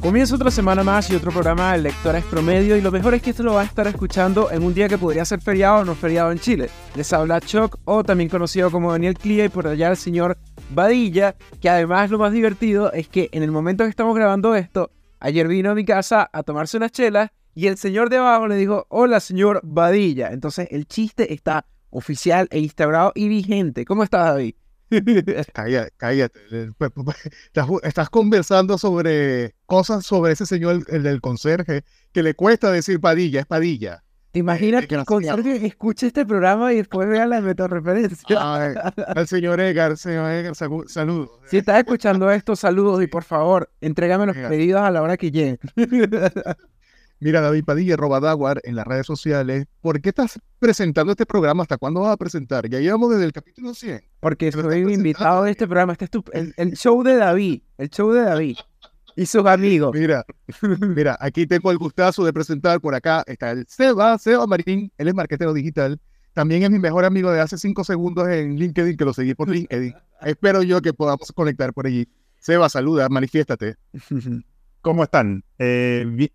Comienza otra semana más y otro programa de Lectores Promedio y lo mejor es que esto lo va a estar escuchando en un día que podría ser feriado o no feriado en Chile. Les habla Chuck o también conocido como Daniel Clia y por allá el señor Badilla, que además lo más divertido es que en el momento que estamos grabando esto, ayer vino a mi casa a tomarse unas chelas y el señor de abajo le dijo, hola señor Badilla. Entonces el chiste está oficial e instaurado y vigente. ¿Cómo estás David? cállate, cállate. Estás, conversando sobre cosas sobre ese señor, el del conserje, que le cuesta decir Padilla, es Padilla. ¿Te imaginas que el conserje escuche este programa y después vea la metareferencia? al señor Edgar, señor Edgar, saludos. Si estás escuchando esto, saludos y por favor, entrégame los pedidos a la hora que lleguen. Mira, David Padilla, Robadaguar, en las redes sociales. ¿Por qué estás presentando este programa? ¿Hasta cuándo vas a presentar? Ya llevamos desde el capítulo 100. Porque soy invitado de este programa. Este es el, show de David. El show de David. Y sus amigos. Mira, mira, aquí tengo el gustazo de presentar por acá. Está el Seba, Seba Martín. Él es marquetero digital. También es mi mejor amigo de hace cinco segundos en LinkedIn, que lo seguí por LinkedIn. Espero yo que podamos conectar por allí. Seba, saluda, manifiéstate. ¿Cómo están? Eh,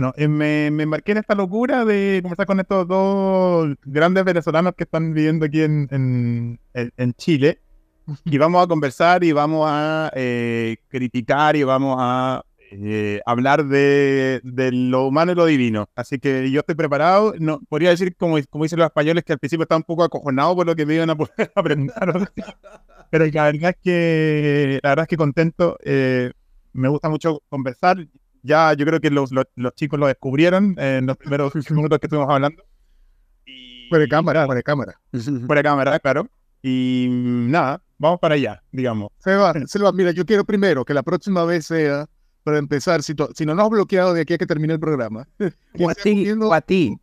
bueno, eh, me, me, embarqué en esta locura de conversar con estos dos grandes venezolanos que están viviendo aquí en, en, Chile. Y vamos a conversar y vamos a eh, criticar y vamos a eh, hablar de, de, lo humano y lo divino. Así que yo estoy preparado. No, podría decir, como, como dicen los españoles, que al principio estaba un poco acojonado por lo que me iban a poder aprender. Pero la verdad es que, la verdad es que contento. me gusta mucho conversar ya yo creo que los, los, chicos lo descubrieron en los primeros minutos que estuvimos hablando. Y... Fuera de cámara, fuera de cámara. Fuera de cámara, claro. Y nada, vamos para allá, digamos. Seba, Seba, mira, yo quiero primero que la próxima vez sea, para empezar, si, si no nos has bloqueado de aquí a que termine el programa. O a ti, o a ti.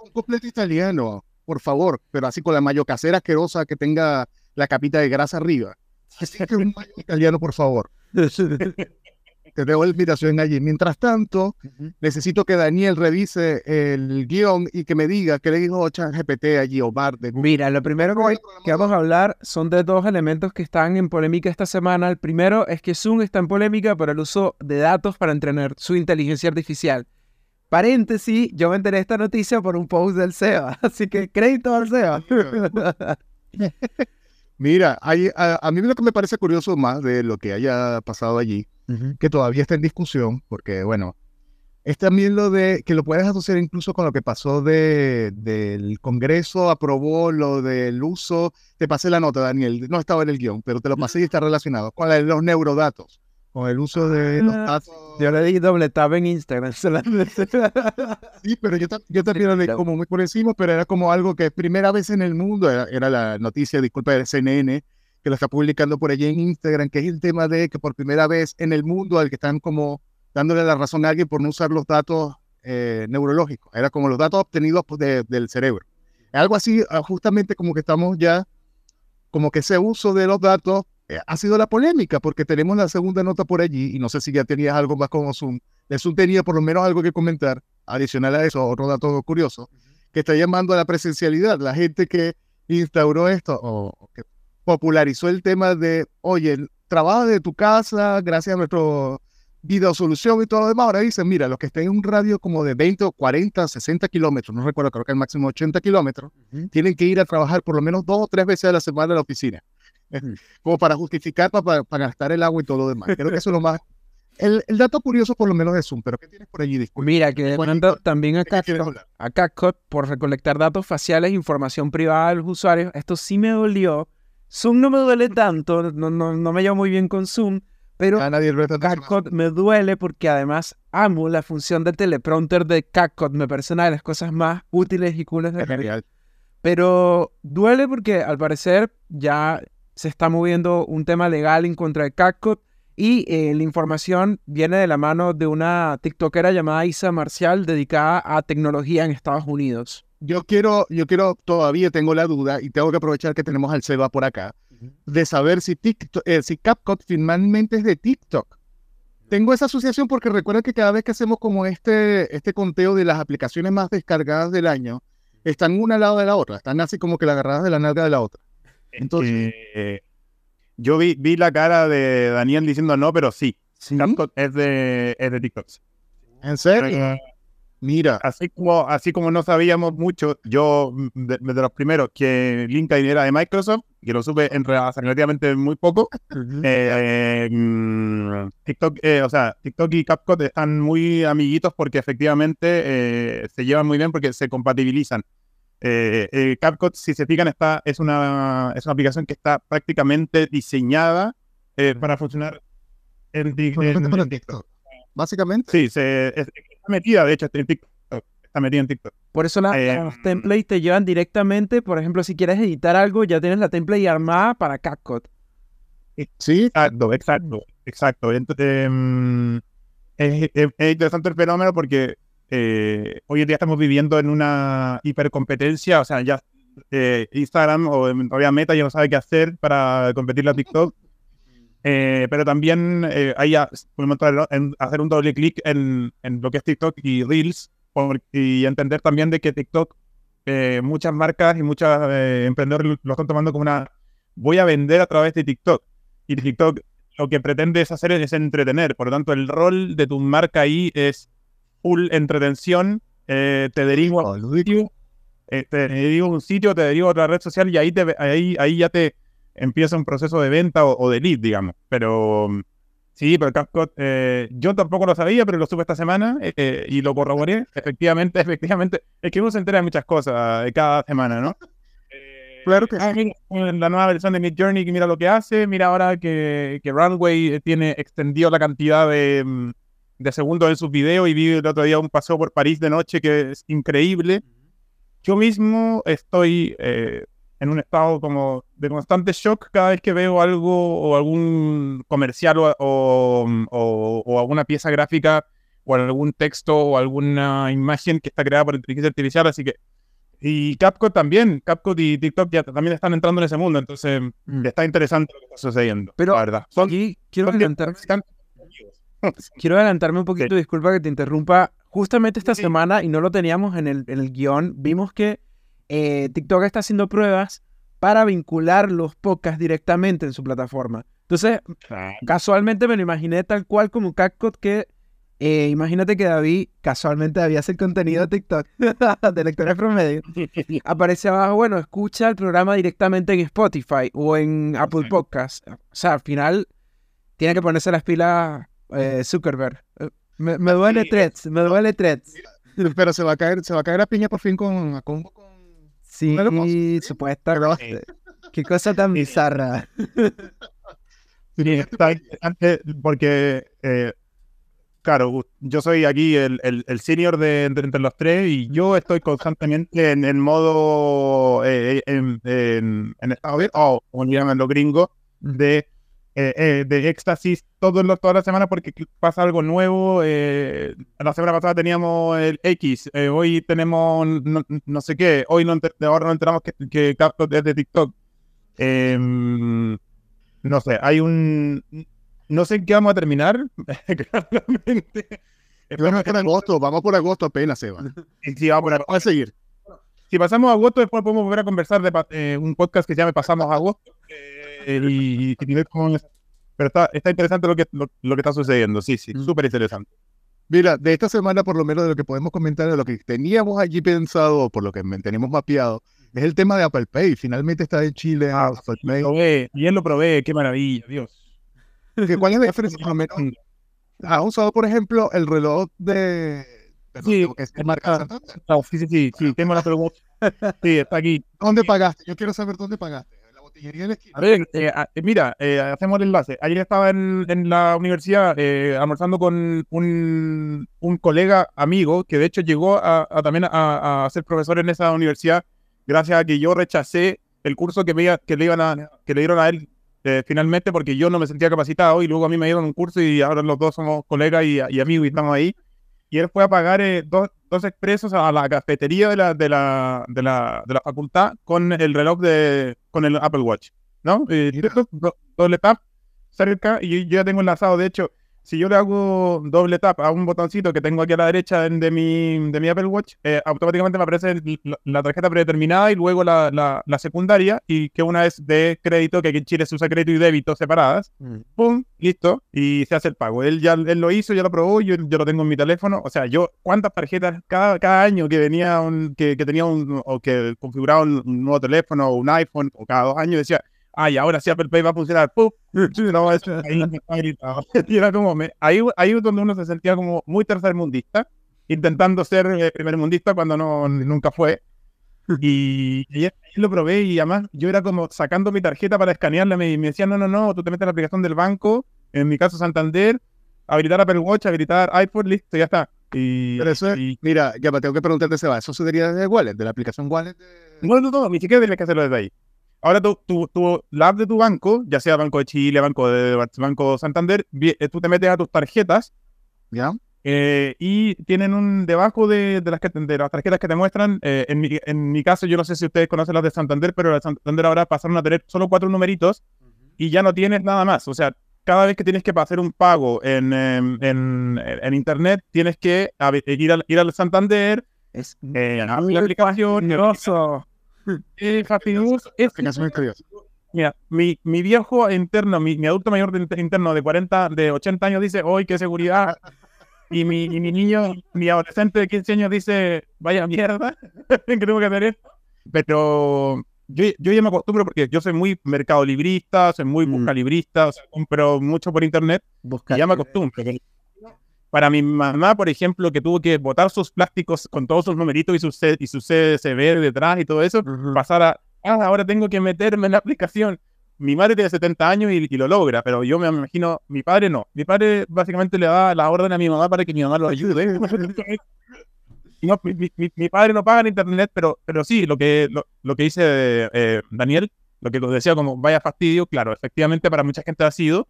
Un completo italiano, por favor, pero así con la mayo casera asquerosa que tenga la capita de grasa arriba. Así que un mayo italiano, por favor. Te dejo la invitación allí. Mientras tanto, necesito que Daniel revise el guion y que me diga qué le dijo ChatGPT allí, Omar. De Mira, lo primero que, que, vamos a hablar son de dos elementos que están en polémica esta semana. El primero es que Zoom está en polémica por el uso de datos para entrenar su inteligencia artificial. Paréntesis, yo me enteré de esta noticia por un post del SEBA, así que crédito al SEBA. Mira, hay, a, a, mí lo que me parece curioso más de lo que haya pasado allí que todavía está en discusión, porque bueno, es también lo de que lo puedes asociar incluso con lo que pasó de, del Congreso, aprobó lo del uso, te pasé la nota, Daniel, no estaba en el guion, pero te lo pasé y está relacionado con los neurodatos, con el uso de los ah, datos. Yo le di doble tab en Instagram. sí, pero yo, yo también lo leí como muy por encima, pero era como algo que primera vez en el mundo, era, era la noticia, disculpa, de CNN, que lo está publicando por allí en Instagram, que es el tema de que por primera vez en el mundo al que están como dándole la razón a alguien por no usar los datos eh, neurológicos, era como los datos obtenidos pues, del cerebro. Algo así, ah, justamente como que estamos ya, como que ese uso de los datos ha sido la polémica, porque tenemos la segunda nota por allí, y no sé si ya tenías algo más con Zoom. De Zoom tenía por lo menos algo que comentar, adicional a eso, otro dato curioso, que está llamando a la presencialidad. La gente que instauró esto, o que popularizó el tema de, oye, trabaja de tu casa gracias a nuestro videosolución y todo lo demás. Ahora dicen, mira, los que estén en un radio como de 20 o 40, 60 kilómetros, no recuerdo, creo que el máximo 80 kilómetros, tienen que ir a trabajar por lo menos dos o tres veces a la semana a la oficina. Como para justificar, para, para, gastar el agua y todo lo demás. Creo que eso es lo más... El, el, dato curioso por lo menos es Zoom, pero ¿qué tienes por allí? Mira, que demanda también a CACOT, por recolectar datos faciales, información privada de los usuarios. Esto sí me dolió Zoom no me duele tanto, no, no, no me llevo muy bien con Zoom, pero CapCut me duele porque además amo la función de teleprompter de CapCut. Me parece una de las cosas más útiles y cooles de genial. Pero duele porque al parecer ya se está moviendo un tema legal en contra de CapCut y eh, la información viene de la mano de una TikTokera llamada Isa Marcial dedicada a tecnología en Estados Unidos yo quiero, yo quiero, todavía tengo la duda y tengo que aprovechar que tenemos al Seba por acá, de saber si, TikTok, eh, si CapCut finalmente es de TikTok. Tengo esa asociación porque recuerda que cada vez que hacemos como este, este conteo de las aplicaciones más descargadas del año, están una al lado de la otra, están así como que la agarradas de la nalga de la otra. Entonces, Eh, yo vi, vi la cara de Daniel diciendo no, pero sí. Sí. Es de, es de TikTok. en serio, mira, así como, así como no sabíamos mucho, yo de, de los primeros que LinkedIn era de Microsoft, que lo supe en relativamente muy poco, eh, eh, mm, TikTok, eh, o sea, TikTok y CapCut están muy amiguitos porque efectivamente eh, se llevan muy bien porque se compatibilizan. Eh, eh, CapCut, si se fijan, está, es, una, es una aplicación que está prácticamente diseñada eh, para funcionar en, TikTok. Básicamente, Sí, se, es- está metida, de hecho, en TikTok. Está metida en TikTok. Por eso la- Eh, los templates te llevan directamente, por ejemplo, si quieres editar algo, ya tienes la template armada para CapCut. sí, Exacto, exacto, exacto. Entonces, es, es- es interesante el fenómeno porque eh, hoy en día estamos viviendo en una hipercompetencia, o sea, ya eh, Instagram o todavía Meta ya no sabe qué hacer para competir a TikTok. Eh, pero también eh, hay a- podemos en- hacer un doble clic en, en lo que es TikTok y Reels por- y entender también de que TikTok, eh, muchas marcas y muchos emprendedores lo, están tomando como una voy a vender a través de TikTok. Y TikTok lo que pretende es hacer es entretener. Por lo tanto, el rol de tu marca ahí es full entretención. eh, te derivo a un sitio, eh, te derivo a un sitio, te derivo a otra red social y ahí, te, ahí, ahí ya te empieza un proceso de venta o, o de lead, digamos. Pero mm, sí, pero CapCut, eh, yo tampoco lo sabía, pero lo supe esta semana eh, y lo corroboré. Efectivamente, efectivamente. Es que uno se entera de muchas cosas eh, cada semana, ¿no? Eh, Claro que ah, mira, la nueva versión de Mid Journey, que mira lo que hace. Mira ahora que, que Runway eh, tiene extendido la cantidad de, mm, de segundos en sus videos y vi el otro día un paseo por París de noche que es increíble. Yo mismo estoy eh, en un estado como de constante shock cada vez que veo algo o algún comercial o, o, o- o alguna pieza gráfica o algún texto o alguna imagen que está creada por inteligencia artificial. Así que, y Capcom también, Capcom y TikTok ya también están entrando en ese mundo. Entonces, Mm. está interesante lo que está sucediendo. Pero la verdad. Son, Aquí quiero son quiero adelantarme un poquito, disculpa que te interrumpa. Justamente esta Sí. semana, y no lo teníamos en el, en el guion, vimos que eh, TikTok está haciendo pruebas para vincular los podcasts directamente en su plataforma. Entonces, casualmente me lo imaginé tal cual como CapCut que eh, imagínate que David casualmente había hacer contenido de TikTok de lectores promedio. Aparece abajo, bueno, escucha el programa directamente en Spotify o en Apple. Podcasts. O sea, al final tiene que ponerse las pilas eh, Zuckerberg. Eh, Me, me duele Sí, Threads, me duele Threads. pero se va a caer, se va a caer a piña por fin con, con, con- Sí, ¿sí? supuestamente. Qué cosa tan bizarra. Sí, está interesante porque, eh, claro, yo soy aquí el, el, el senior de, entre, entre los tres y yo estoy constantemente en, en modo, eh, en, en, en de, oh, como llaman los gringos, de, eh, eh, de éxtasis todos los, todas las semanas porque pasa algo nuevo. eh, la semana pasada teníamos el X, eh, hoy tenemos no, no sé qué, hoy no, ahora nos enteramos que, que CapCut es de TikTok. Em, no sé, hay un. No sé en qué vamos a terminar. Claramente. Vamos por agosto, vamos por agosto apenas, Seba. Y si, vamos por- Vamos a seguir. si pasamos a agosto, después podemos volver a conversar de eh, un podcast que se llama Pasamos a agosto. Y, y es- Pero está, está interesante lo que, lo, lo que está sucediendo. Sí, sí, Mm. súper interesante. Mira, de esta semana, por lo menos de lo que podemos comentar, de lo que teníamos allí pensado, por lo que teníamos mapeado, es el tema de Apple Pay. Finalmente está en Chile Apple Pay. Lo probé, bien lo probé, qué maravilla, Dios. ¿Qué- ¿Cuál es la diferencia? ¿Has usado, por ejemplo, el reloj de... perdón, Sí. que decir marca Ah. Ah, sí, sí, sí, sí, tengo la pregunta. Sí, está aquí. ¿Dónde pagaste? Yo quiero saber dónde pagaste. A ver, eh, eh, mira, eh, hacemos el enlace. Ayer estaba en, en la universidad eh, almorzando con un, colega amigo que de hecho llegó a, también a, ser profesor en esa universidad gracias a que yo rechacé el curso que, me, que, le, iban a, que le dieron a él finalmente porque yo no me sentía capacitado y luego a mí me dieron un curso y ahora los dos somos colegas y, y amigos y estamos ahí. Y él fue a pagar dos, dos expresos a la cafetería de la, de, la, de, la, de la facultad con el reloj de con el Apple Watch. ¿no? Eh, doble tap cerca y yo ya tengo enlazado. De hecho, si yo le hago doble tap a un botoncito que tengo aquí a la derecha de mi, de mi Apple Watch, eh, automáticamente me aparece la, tarjeta predeterminada y luego la, la, secundaria, y que una es de crédito, que aquí en Chile se usa crédito y débito separadas. Mm. ¡Pum! Listo. Y se hace el pago. Él ya él lo hizo, ya lo probó, yo, yo lo tengo en mi teléfono. O sea, yo, ¿cuántas tarjetas cada, cada año que venía un, que, que tenía un, o que configuraba un, nuevo teléfono o un iPhone, o cada dos años decía, ay, ahora sí Apple Pay va a funcionar. ¡Pum! No, ahí, era como ahí, ahí es donde uno se sentía como muy tercermundista, intentando ser primer primermundista cuando no, nunca fue. Y, y, lo probé y además yo era como sacando mi tarjeta para escanearla y me, decían, no, no, no, tú te metes en la aplicación del banco, en mi caso Santander, habilitar Apple Watch, habilitar iPhone, listo, ya está. Y, Pero eso mira, ya tengo que preguntarte, Seba, ¿eso sucedería desde Wallet, de la aplicación Wallet? De... No, no, no, ni siquiera tienes que hacerlo desde ahí. Ahora tú, tú, la app de tu banco, ya sea Banco de Chile, Banco de Banco Santander, eh, tú te metes a tus tarjetas. ¿Ya? Eh, y tienen un debajo de, las, de las tarjetas que te muestran. Eh, en, mi, en, mi, caso, yo no sé si ustedes conocen las de Santander, pero las de Santander ahora pasaron a tener solo cuatro numeritos y ya no tienes nada más. O sea, cada vez que tienes que hacer un pago en, em, en, en, internet, tienes que ir, al, ir al Santander, es la aplicación. Es fastidioso. Es Mira, mi, mi viejo interno, mi, mi, adulto mayor interno de 40, de 80 años dice, hoy qué seguridad! Y mi, y mi niño, mi adolescente de 15 años dice, vaya mierda, que tengo que hacer esto. Pero yo, yo, ya me acostumbro porque yo soy muy mercado librista, soy muy mm. buscalibrista, o sea, compro mucho por internet y ya me acostumbro. Para mi mamá, por ejemplo, que tuvo que botar sus plásticos con todos sus numeritos y su, y su CSV detrás y todo eso, pasar a, ah, ahora tengo que meterme en la aplicación. Mi madre tiene 70 años y, lo logra, pero yo me imagino, mi padre no. Mi padre básicamente le da la orden a mi mamá para que mi mamá lo ayude. no, mi, padre no paga en internet, pero, pero sí, lo que, lo, que dice eh, Daniel, lo que decía como vaya fastidio, claro, efectivamente para mucha gente ha sido,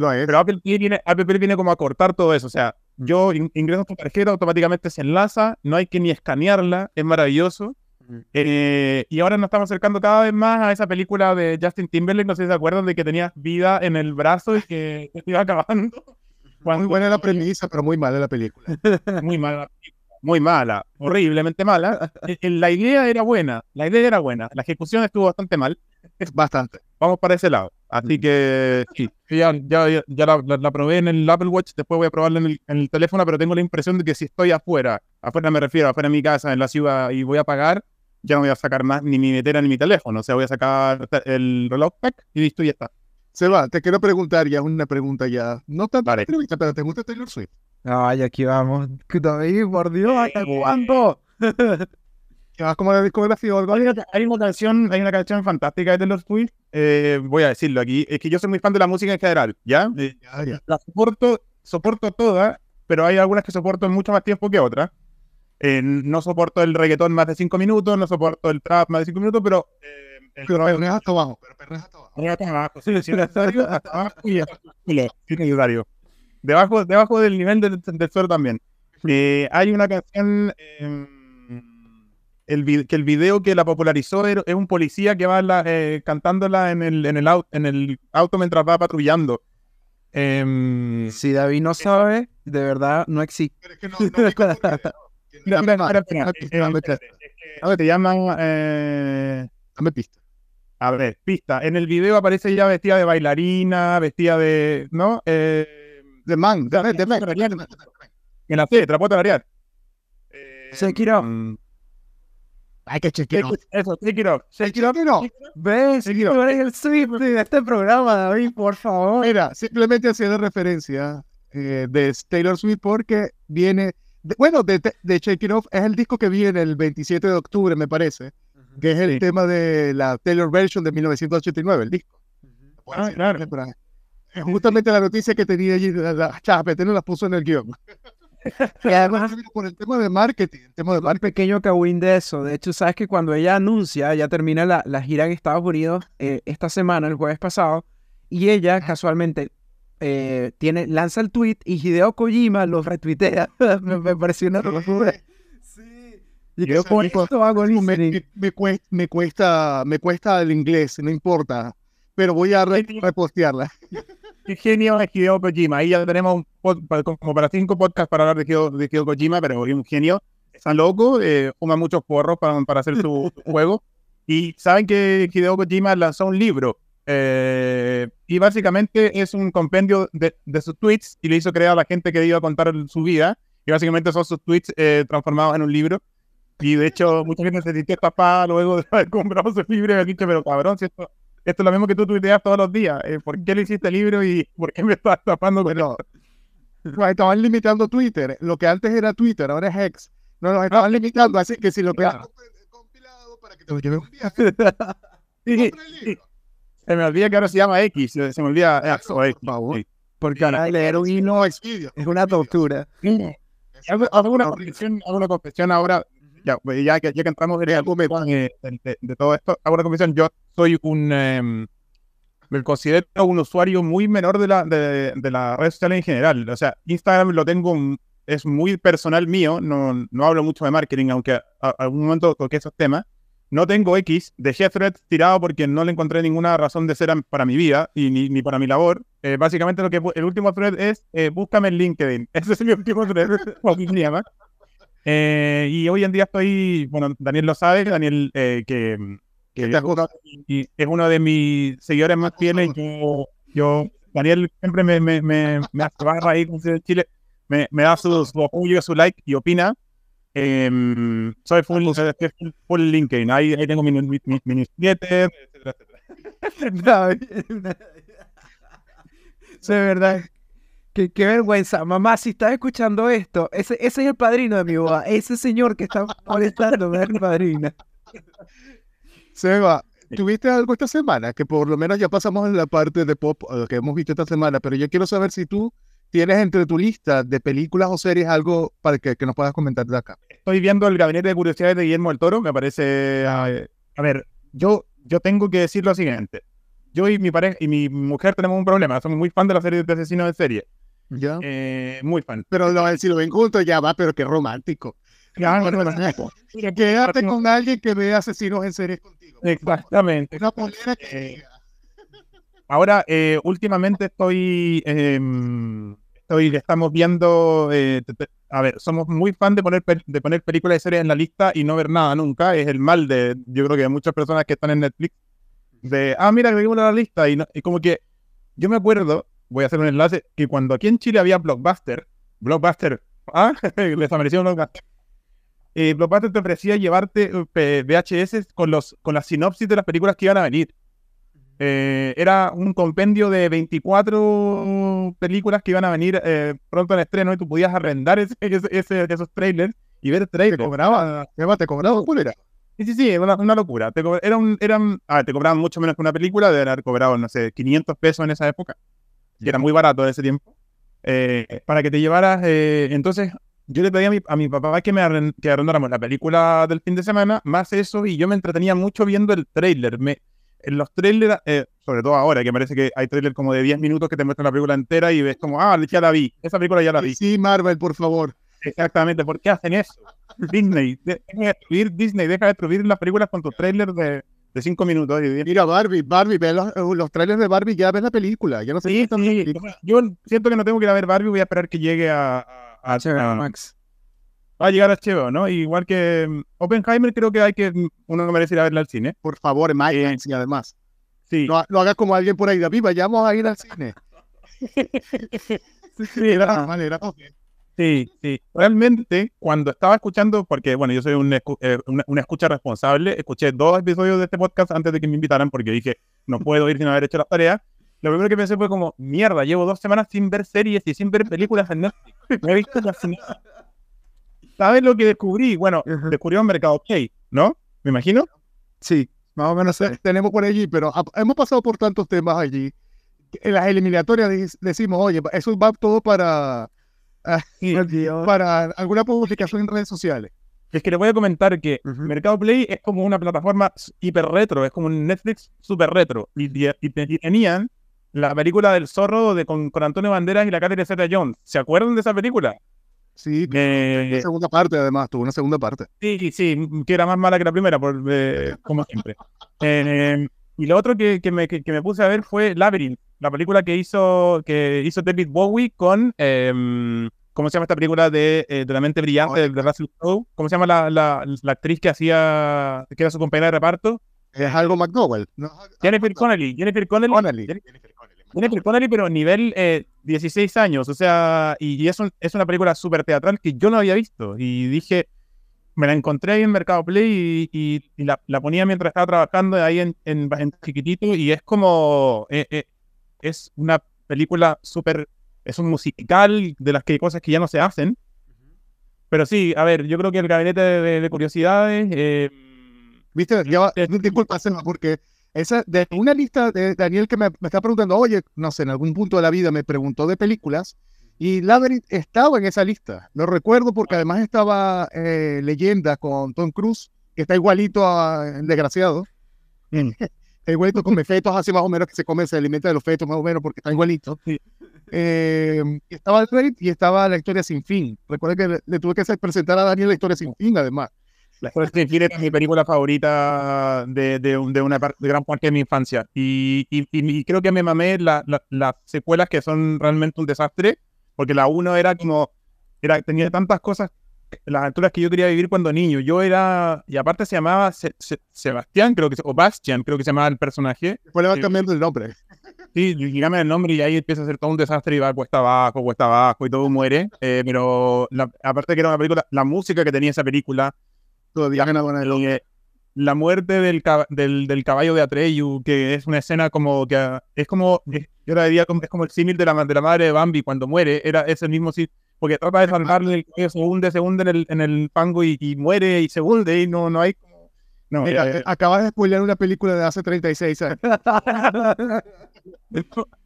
pero Apple Pay, viene, Apple viene como a cortar todo eso. O sea, yo ingreso tu tarjeta, automáticamente se enlaza, no hay que ni escanearla, es maravilloso. Eh, y ahora nos estamos acercando cada vez más a esa película de Justin Timberlake, no sé si se acuerdan de que tenías vida en el brazo y que se iba acabando. Muy buena la premisa, pero muy mala la película. muy mala muy mala, horriblemente mala. Eh, eh, la idea era buena, la idea era buena, la ejecución estuvo bastante mal. Bastante. Vamos para ese lado. Así que sí, ya, ya, ya la, probé en el Apple Watch, después voy a probarla en el, teléfono, pero tengo la impresión de que si estoy afuera, afuera me refiero, afuera de mi casa, en la ciudad, y voy a pagar, ya no voy a sacar más ni mi metera ni mi teléfono. O sea, voy a sacar el reloj pack y listo, y ya está. Seba, te quiero preguntar ya una pregunta ya. No tanto vale. pero ¿te gusta Taylor Swift? Ay, aquí vamos. David, por Dios, ¿hasta cuándo? como la discografía o algo. Hay una canción, hay una canción fantástica de Taylor Swift. Eh, voy a decirlo aquí. Es que yo soy muy fan de la música en general, ¿ya? La soporto, soporto toda, pero hay algunas que soporto en mucho más tiempo que otras. Eh, no soporto el reggaetón más de 5 minutos, no soporto el trap más de 5 minutos, pero. Eh, el pero perreas hasta abajo, pero perreas hasta abajo. Perreas hasta abajo, sí, sí, hasta abajo y Debajo, debajo del nivel del, del suelo también. Eh, hay una canción. El, que el video que la popularizó es un policía que va eh, cantándola en el, en, el auto, en el auto mientras va patrullando. Eh, si David no sabe, de verdad no existe. Pero es que no, no, te llaman. Eh, Dame pista. A ver, pista. En el video aparece ella vestida de bailarina, vestida de. ¿No? Eh, de man, de, de, man. En la fe, trapo de Eh, Se quiero. Hay que chequear. Eso, take it off. Take it off. ¿Ves? Tú eres el Swift de este programa, David, por favor. Mira, simplemente haciendo referencia eh, de Taylor Swift porque viene. bueno, de, de Shake It Off es el disco que viene el 27 de octubre, me parece, que es el tema de la Taylor Version de 1989, el disco. Ah, claro. Es justamente la noticia que tenía allí, la, la, la, no la puso en el guion. Además, por el tema de marketing, el tema de marketing. pequeño cagüín de eso. De hecho, sabes que cuando ella anuncia, ya termina la, la gira en Estados Unidos eh, esta semana, el jueves pasado, y ella casualmente eh, tiene, lanza el tweet y Hideo Kojima lo retuitea. me, me, pareció una locura. Sí. Y yo con esto hago me, me, cuesta, me, cuesta, me cuesta el inglés, no importa, pero voy a repostearla. qué genio es Hideo Kojima. Ahí ya tenemos como para cinco podcasts para hablar de Hideo, de Kojima, pero es un genio. Está loco, eh, fuma muchos porros para, para hacer su, juego. Y saben que Hideo Kojima lanzó un libro. Eh, y básicamente es un compendio de, sus tweets y le hizo creer a la gente que iba a contar su vida. Y básicamente son sus tweets eh, transformados en un libro. Y de hecho, mucha gente se sintió tapada luego de haber comprado su libro y ha dicho, pero cabrón, si esto esto es lo mismo que tú tuiteas todos los días. Eh, ¿Por qué le hiciste el libro y por qué me estás tapando? Bueno, estaban limitando Twitter. Lo que antes era Twitter, ahora es X. No, nos estaban limitando, así que si lo que compilado para que te un sí, Se me olvida que ahora se llama X. Se me olvida X o X. Por favor. Porque ahora leer un hilo es una tortura. Hago una confesión, hago una confesión ahora ya, pues, ya, que, ya que entramos en el de, de, de, todo esto, hago una confesión. Yo soy un. Em, me considero un usuario muy menor de la, de, de las redes sociales en general. O sea, Instagram lo tengo, es muy personal mío, no, no hablo mucho de marketing, aunque a, algún momento toqué esos temas. No tengo X, dejé Threads tirado porque no le encontré ninguna razón de ser para mi vida y ni, ni para mi labor. Eh, básicamente lo que el último thread es eh, búscame en LinkedIn. Ese es mi último thread, eh, y hoy en día estoy, bueno, Daniel lo sabe, Daniel eh, que, y es uno de mis seguidores más fieles. Yo, yo Daniel siempre me, me, me, me hace barra ahí con Chile, me, me da su, su, apoyo, su like y opina. Eh, soy full, full, LinkedIn, ahí, ahí tengo mi, mi, mi, mi newsletter, etcétera, etcétera. Sí, es verdad. Qué, vergüenza. Mamá, si estás escuchando esto, ese, ese es el padrino de mi boda. Ese señor que está molestando es el padrino. Seba, ¿tuviste algo esta semana? Que por lo menos ya pasamos en la parte de pop eh, que hemos visto esta semana, pero yo quiero saber si tú tienes entre tu lista de películas o series algo para que, que nos puedas comentar de acá. Estoy viendo el gabinete de curiosidades de Guillermo del Toro, me parece... A, a ver, yo, yo tengo que decir lo siguiente. Yo y mi pareja y mi mujer tenemos un problema, somos muy fan de la serie de asesinos de serie. ¿Ya? Eh, muy fan. Pero lo, si lo ven juntos ya va, pero qué romántico. Quédate con alguien que ve asesinos en series contigo. Exactamente. Una polera que... Eh, ahora, eh, últimamente estoy, em, estoy, estamos viendo, eh, a ver, somos muy fan de poner, de poner películas y series en la lista y no ver nada nunca. Es el mal de, yo creo que de muchas personas que están en Netflix, de, ah, mira, que la lista y, y como que yo me acuerdo voy a hacer un enlace, que cuando aquí en Chile había Blockbuster, Blockbuster, ¿ah? les apareció Blockbuster. Eh, Blockbuster te ofrecía llevarte eh, VHS con, los, con la sinopsis de las películas que iban a venir. Eh, era un compendio de 24 películas que iban a venir eh, pronto en estreno y tú podías arrendar ese, ese, esos trailers y ver trailers. ¿Te cobraba? ¿Te cobraba? ¿Cuál era? Sí, sí, sí, una, una locura. Te, era un, eran, ah, te cobraban mucho menos que una película, de haber cobrado, no sé, 500 pesos en esa época que era muy barato en ese tiempo, eh, para que te llevaras. Entonces, yo le pedí a mi, a mi papá que me que arrendáramos la película del fin de semana, más eso, y yo me entretenía mucho viendo el trailer. Me, en los trailers, eh, sobre todo ahora, que parece que hay trailers como de 10 minutos que te muestran la película entera y ves como, ah, ya la vi, esa película ya la vi. Sí, Marvel, por favor. Exactamente, ¿por qué hacen eso? Disney, deja de destruir Disney, deja de destruir las películas con tus trailers de, de cinco minutos. Mira, Barbie, Barbie, ve los, los, trailers de Barbie, ya ves la película. Ya no sé sí, sí. Yo siento que no tengo que ir a ver Barbie, voy a esperar que llegue a, a, a, Max. Va a llegar a HBO, ¿no? Igual que mm, Oppenheimer, creo que hay que, mm, uno no merece ir a verla al cine. Por favor, Mike, sí, además. Sí. No, lo hagas como alguien por ahí, David, vayamos a ir al cine. sí, era, manera, Sí, sí. Realmente, cuando estaba escuchando, porque bueno, yo soy un, eh, una, escucha responsable, escuché dos episodios de este podcast antes de que me invitaran porque dije, no puedo ir sin haber hecho las tareas. Lo primero que pensé fue como, mierda, llevo dos semanas sin ver series y sin ver películas en Netflix. Me he visto ¿Sabes lo que descubrí? Bueno, descubrió un mercado Play, ¿no? ¿Me imagino? Sí, más o menos tenemos por allí, pero hemos pasado por tantos temas allí. En las eliminatorias decimos, oye, eso va todo para para alguna publicación en redes sociales. Es que le voy a comentar que Mercado Play es como una plataforma hiper retro, es como un Netflix super retro. Y, tenían la película del zorro de, con, Antonio Banderas y la Catherine Zeta Jones. ¿Se acuerdan de esa película? Sí, eh, una segunda parte además, tuvo una segunda parte. Sí, sí, que era más mala que la primera, por, eh, como siempre. Eh, y lo otro que, que, me, que, me, puse a ver fue Labyrinth, la película que hizo, que hizo David Bowie con, em, ¿cómo se llama esta película de, eh, de la mente brillante de, de Russell Crowe? ¿Cómo se llama la, la, la actriz que hacía, que era su compañera de reparto? Es algo McDowell. No, Jennifer Connelly. Jennifer Connelly. Connelly. Jennifer Jennifer Connelly, pero nivel eh, 16 años. O sea, y, y es, un- es una película súper teatral que yo no había visto. Y dije, me la encontré ahí en Mercado Play y, y- y la, la ponía mientras estaba trabajando ahí en, en, en chiquitito. Y es como, eh, eh, es una película súper, es un musical de las que hay cosas que ya no se hacen. Pero sí, a ver, yo creo que el gabinete de, de- de curiosidades... eh, Viste, ya Eh, disculpa, Selma, porque esa, de una lista de Daniel que me, me está preguntando, oye, no sé, en algún punto de la vida me preguntó de películas y Labyrinth estaba en esa lista. Lo recuerdo porque además estaba eh, Leyenda con Tom Cruise, que está igualito a el desgraciado. Mm. Está igualito come fetos, así más o menos que se come, se alimenta de los fetos más o menos porque está igualito. Sí. Eh, estaba el Rey y estaba la historia sin fin. Recuerda que le, le tuve que presentar a Daniel la historia sin fin, además. Sin fin es mi película favorita de, de, de una parte, de gran parte de mi infancia. Y, y- y- creo que me mamé la- la- las secuelas que son realmente un desastre, porque la 1 era como, era, tenía tantas cosas, las aventuras que yo quería vivir cuando niño. Yo era, y aparte se llamaba Se- Se- Sebastián, creo que o Bastian, creo que se llamaba el personaje. Después le van cambiando el nombre. Sí, dígame el nombre y ahí empieza a ser todo un desastre y va cuesta abajo, cuesta abajo y todo muere. Eh, pero la- aparte que era una película, la música que tenía esa película, Todavía gana buena de eh, la muerte del, del, del caballo de Atreyu, que es una escena como que ah, es como, es- yo la diría como, es como el símil de la, de la madre de Bambi cuando muere, era ese mismo símil, porque trata de salvarle, el caballo se hunde, se hunde en el, en el fango y, y muere y se hunde y no, no hay. No, Mira, eh, eh, acabas de spoilear una película de hace 36 años.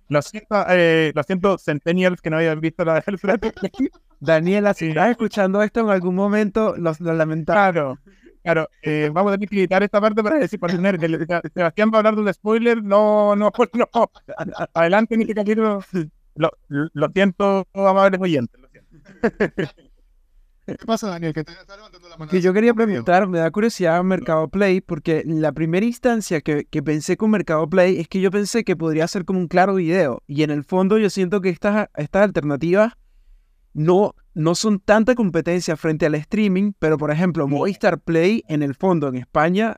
lo siento, eh, lo siento, Centennials que no habían visto la del Daniela, si estás escuchando esto en algún momento, lo, lo lamentamos. Claro, claro. eh, vamos a tener que quitar esta parte para decir, para tener, Sebastián va a hablar de un spoiler, no, no, no. Adelante, mi capítulo. Lo, lo siento, amables oyentes. Lo siento. ¿Qué pasa, Daniel? Que te está levantando la mano. Que yo quería preguntar, me da curiosidad Mercado Play, porque la primera instancia que, que pensé con Mercado Play es que yo pensé que podría ser como un claro video. Y en el fondo yo siento que estas, estas alternativas no, no son tanta competencia frente al streaming, pero por ejemplo, Movistar Play en el fondo en España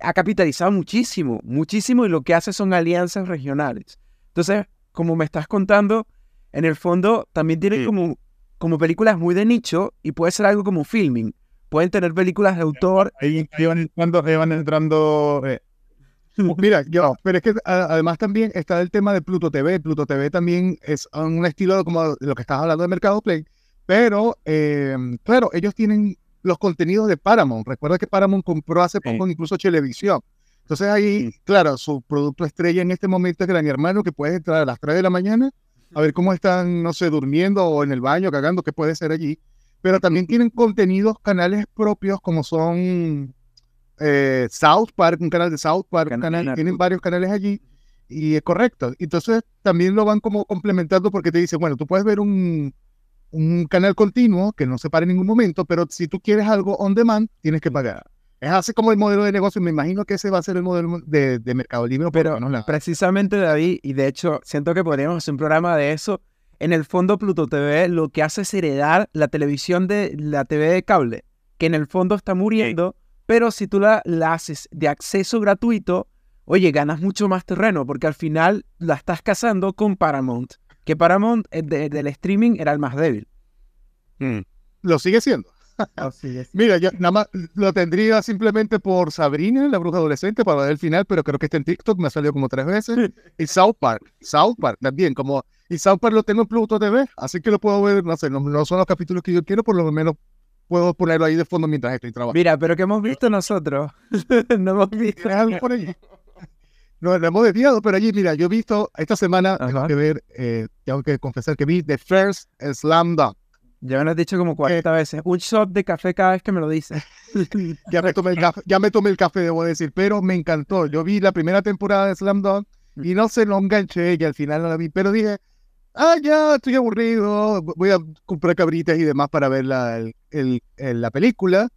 ha capitalizado muchísimo, muchísimo y lo que hace son alianzas regionales. Entonces, como me estás contando, en el fondo también tienen Sí. como, como películas muy de nicho y puede ser algo como filming. Pueden tener películas de autor. Ahí, ahí van entrando, ahí van entrando eh, Mira, yo, pero es que además también está el tema de Pluto TV. Pluto TV también es un estilo como lo que estás hablando de Mercado Play, pero eh, claro, ellos tienen los contenidos de Paramount. Recuerda que Paramount compró hace poco incluso televisión. Entonces ahí, claro, su producto estrella en este momento es Gran Hermano, que puede entrar a las 3 de la mañana a ver cómo están, no sé, durmiendo o en el baño, cagando, que puede ser allí. Pero también tienen contenidos, canales propios como son eh, South Park, un canal de South Park, Canal canal, tienen varios canales allí y es correcto. Entonces también lo van como complementando porque te dicen, bueno, tú puedes ver un, un canal continuo que no se para en ningún momento, pero si tú quieres algo on demand, tienes que pagar. Es así como el modelo de negocio. Me imagino que ese va a ser el modelo de, de Mercado Libre. Pero la- precisamente David, y de hecho siento que podríamos hacer un programa de eso. En el fondo Pluto TV lo que hace es heredar la televisión de la TV de cable, que en el fondo está muriendo, pero si tú la, la haces de acceso gratuito, oye, ganas mucho más terreno, porque al final la estás casando con Paramount, que Paramount eh, de- del streaming era el más débil. Lo sigue siendo. Mira, yo nada más lo tendría simplemente por Sabrina, la bruja adolescente, para ver el final, pero creo que está en TikTok, me ha salido como tres veces. Y South Park, South Park también, como. Y South Park lo tengo en Pluto TV, así que lo puedo ver, no sé, no, no son los capítulos que yo quiero, por lo menos puedo ponerlo ahí de fondo mientras estoy trabajando. Mira, pero que hemos visto nosotros. no hemos visto. ¿Tienes algo por allí? No, lo hemos desviado, pero allí, mira, yo he visto esta semana, tengo que ver, eh, tengo que confesar que vi The First Slam Dunk. Ya me lo has dicho como 40 veces. Un shot de café cada vez que me lo dices. Ya me tomé el café, ya me tomé el café, debo decir, pero me encantó. Yo vi la primera temporada de Slam Dunk y no se lo enganché y al final no la vi, pero dije, ah, ya estoy aburrido, voy a comprar cabritas y demás para ver la, el- el- la película.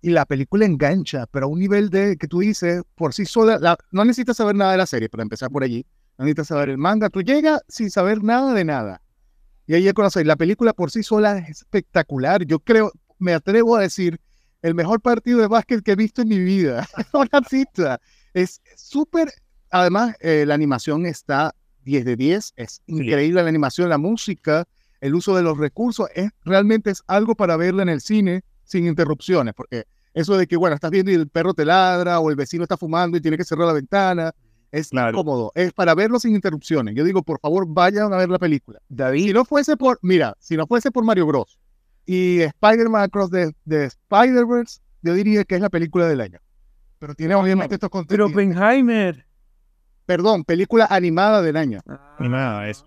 Y la película engancha, pero a un nivel de que tú dices, por sí sola, la- no necesitas saber nada de la serie para empezar por allí. No necesitas saber el manga. Tú llegas sin saber nada de nada. Y ahí ya conoces. La película por sí sola es espectacular. Yo creo, me atrevo a decir, el mejor partido de básquet que he visto en mi vida. Una cita. Es súper. Además, eh, la animación está 10 de 10. Es increíble la animación, la música, el uso de los recursos. Es, realmente es algo para verla en el cine sin interrupciones. Porque eso de que, bueno, estás viendo y el perro te ladra o el vecino está fumando y tiene que cerrar la ventana. Es cómodo, es para verlo sin interrupciones. Yo digo, por favor, vayan a ver la película. David. Si no fuese por, mira, si no fuese por Mario Bros. y Spider-Man Across the, the Spider-Verse, yo diría que es la película del año. Pero tiene obviamente estos contenidos. Pero Oppenheimer. Perdón, película animada del año. Animada, eso.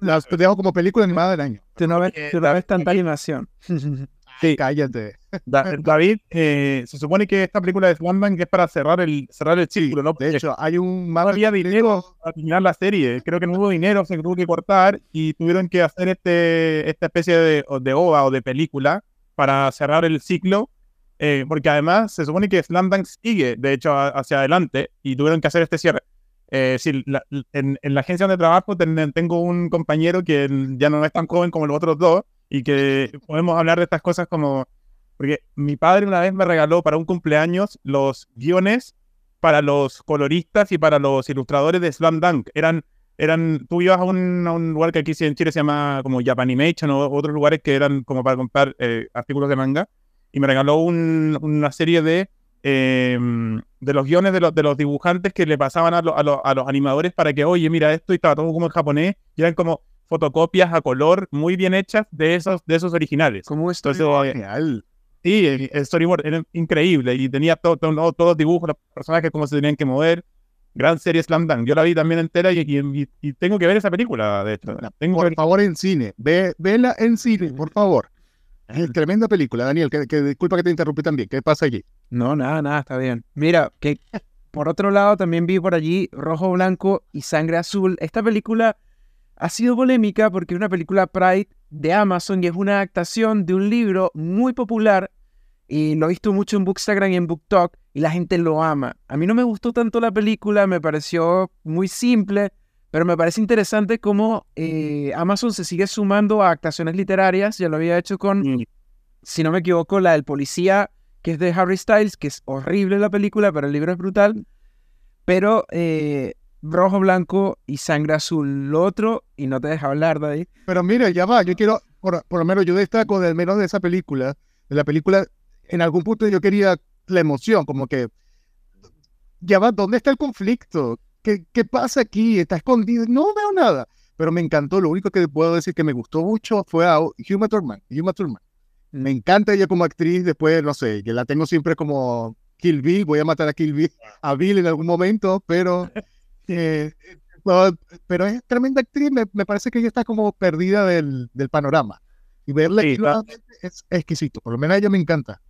Las dejo como película animada del año. Tú no ves, tú no ves tanta animación. Sí. Cállate. David, eh, se supone que esta película de Swanbank es para cerrar el, cerrar el círculo, ¿no? De hecho, hay un... No había dinero para terminar la serie. Creo que no hubo dinero, se tuvo que cortar y tuvieron que hacer este, esta especie de, de ova o de película para cerrar el ciclo. Eh, porque además se supone que Slam sigue, de hecho, hacia adelante y tuvieron que hacer este cierre. Eh, sí, en, en, la agencia donde trabajo tengo un compañero que ya no es tan joven como los otros dos y que podemos hablar de estas cosas como, porque mi padre una vez me regaló para un cumpleaños los guiones para los coloristas y para los ilustradores de Slam Dunk. Eran, eran, tú ibas a un, a un lugar que aquí en Chile se llama como Japanimation o otros lugares que eran como para comprar eh, artículos de manga y me regaló una serie de, em, de los guiones de los, de los dibujantes que le pasaban a, a, los animadores para que, oye, mira esto y estaba todo como en japonés y eran como fotocopias a color muy bien hechas de esos, de esos originales. ¿Cómo esto es genial? Sí, el, storyboard era increíble y tenía todo, todo, todos los dibujos, los personajes, cómo se tenían que mover. Gran serie Slam Dunk. Yo la vi también entera y, y, tengo que ver esa película, de hecho. Tengo por favor, en cine. Ve, vela en cine, por favor. Tremenda película, Daniel. Que, que, disculpa que te interrumpí también. ¿Qué pasa allí? No, nada, nada, está bien. Mira, que por otro lado también vi por allí Rojo, Blanco y Sangre Azul. Esta película ha sido polémica porque es una película Pride de Amazon y es una adaptación de un libro muy popular y lo he visto mucho en Bookstagram y en BookTok y la gente lo ama. A mí no me gustó tanto la película, me pareció muy simple, pero me parece interesante cómo eh, Amazon se sigue sumando a adaptaciones literarias. Ya lo había hecho con, mm. si no me equivoco, la del policía, que es de Harry Styles, que es horrible la película, pero el libro es brutal. Pero eh, rojo, blanco y sangre azul. Lo otro, y no te deja hablar, David. Pero mira, ya va, yo quiero, por, lo menos yo destaco del menos de esa película, de la película, en algún punto yo quería la emoción, como que, ya va, ¿dónde está el conflicto? ¿Qué, qué pasa aquí? ¿Está escondido? No veo nada. Pero me encantó, lo único que puedo decir que me gustó mucho fue a Huma Thurman. Huma Thurman. Me encanta ella como actriz, después, no sé, que la tengo siempre como Kill Bill, voy a matar a Kill Bill, a Bill en algún momento, pero eh, pero es tremenda actriz, me, parece que ella está como perdida del, del panorama. Y verla es exquisito, por lo menos a ella me encanta.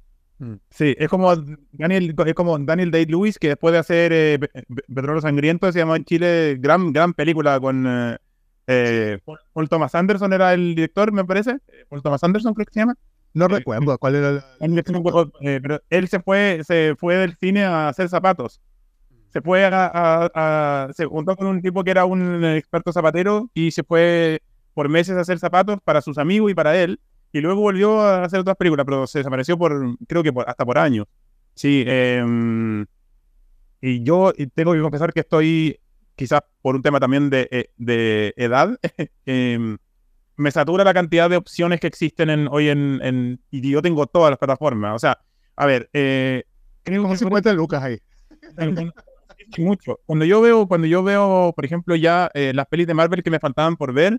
Mm. Sí, es como Daniel, es como Daniel Day-Lewis, que después de hacer eh, Petróleo Sangriento se llamó en Chile gran, gran película con eh, eh, Paul, Thomas Anderson, era el director, me parece. Paul Thomas Anderson, creo que se llama. No recuerdo cuál era el... pero él se fue, se fue del cine a hacer zapatos se fue a, se juntó con un tipo que era un experto zapatero y se fue por meses a hacer zapatos para sus amigos y para él. Y luego volvió a hacer otras películas, pero se desapareció por, creo que hasta por años. Sí, em, y yo tengo que confesar que estoy, quizás por un tema también de, eh, de edad, em, me satura la cantidad de opciones que existen en, hoy en, en, y yo tengo todas las plataformas. O sea, a ver, eh, creo que... 50 lucas ahí mucho. Cuando yo veo, cuando yo veo, por ejemplo, ya eh, las pelis de Marvel que me faltaban por ver,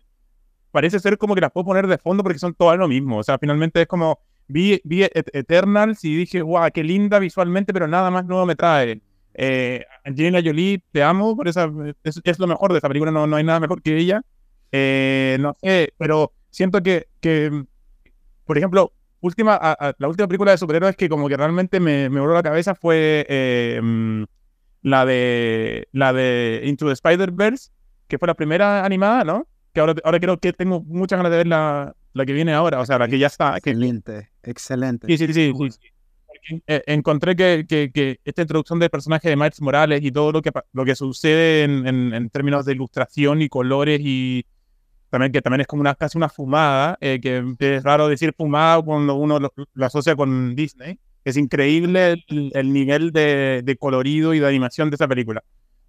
parece ser como que las puedo poner de fondo porque son todas lo mismo. O sea, finalmente es como vi, vi Eternals y dije, guau, qué linda visualmente, pero nada más nuevo me trae. Eh, Angelina Jolie, te amo, por esa, es, lo mejor de esa película, no, no hay nada mejor que ella. Eh, no sé, pero siento que, que por ejemplo, última, la última película de superhéroes que como que realmente me, me voló la cabeza fue eh, mm, la de la de Into the Spider-Verse, que fue la primera animada, ¿no? Que ahora, ahora creo que tengo muchas ganas de ver la, la que viene ahora, o sea, la que ya está. Excelente, excelente. Sí, sí, sí. eh, encontré que, que, esta introducción del personaje de Miles Morales y todo lo que, lo que sucede en, en, términos de ilustración y colores y también que también es como una, casi una fumada, eh, que, es raro decir fumada cuando uno lo, asocia con Disney. Es increíble el, nivel de, de, colorido y de animación de esa película.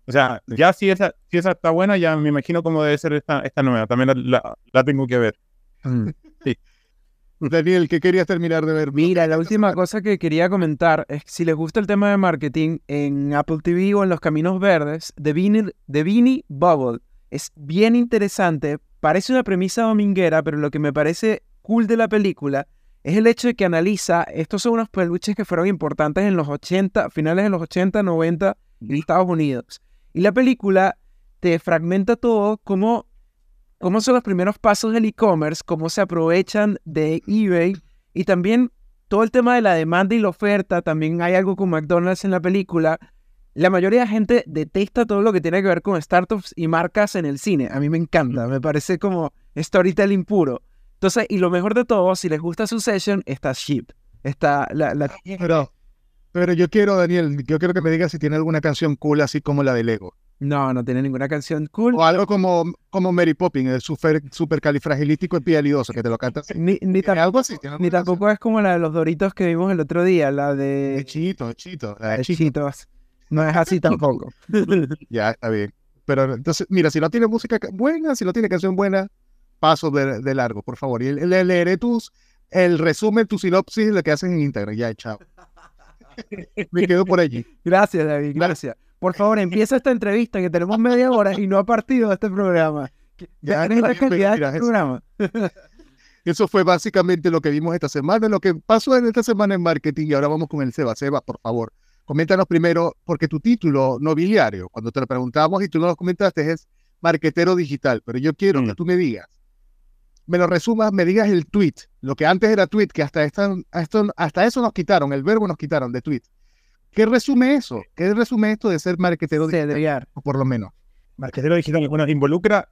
O sea, ya si esa, si esa está buena, ya me imagino cómo debe ser esta, esta nueva. También la, la, tengo que ver. Mm. Sí. Daniel, ¿qué querías terminar de ver? Mira, la última cosa que quería comentar es que si les gusta el tema de marketing, en Apple TV o en Los Caminos Verdes, The Beanie, Bubble es bien interesante. Parece una premisa dominguera, pero lo que me parece cool de la película es el hecho de que analiza, estos son unos peluches que fueron importantes en los 80, finales de los 80, 90 en Estados Unidos. Y la película te fragmenta todo como cómo son los primeros pasos del e-commerce, cómo se aprovechan de eBay y también todo el tema de la demanda y la oferta. También hay algo con McDonald's en la película. La mayoría de la gente detesta todo lo que tiene que ver con startups y marcas en el cine. A mí me encanta, me parece como storytelling puro. Entonces, y lo mejor de todo, si les gusta su session, está Sheep. Está la, la... Pero, pero yo quiero, Daniel, yo quiero que me digas si tiene alguna canción cool así como la de Lego. No, no tiene ninguna canción cool. O algo como, como Mary Poppins, el super, super califragilítico espialidoso que te lo cantas. Ni, ni, algo así, ni tampoco es como la de los Doritos que vimos el otro día, la de... Chitos, Chitos. Chitos. No es así tampoco. ya, está bien. Pero entonces, mira, si no tiene música buena, si no tiene canción buena, paso de, largo, por favor. Y le, leeré tus, el resumen, tu sinopsis, lo que hacen en Instagram. Ya, chao. Me quedo por allí. Gracias, David. Gracias. Por favor, empieza esta entrevista que tenemos media hora y no ha partido de este programa. Ya la calidad de este programa. Eso fue básicamente lo que vimos esta semana, lo que pasó en esta semana en marketing y ahora vamos con el Seba. Seba, por favor, coméntanos primero, porque tu título nobiliario, cuando te lo preguntamos y tú no lo comentaste, es marquetero digital, pero yo quiero que mm. tú me digas, me lo resumas, me digas el tweet, lo que antes era tweet, que hasta, esta, hasta eso nos quitaron, el verbo nos quitaron de tweet. ¿Qué resume eso? ¿Qué resume esto de ser marketero digital? O por lo menos. Marketero digital, bueno, involucra,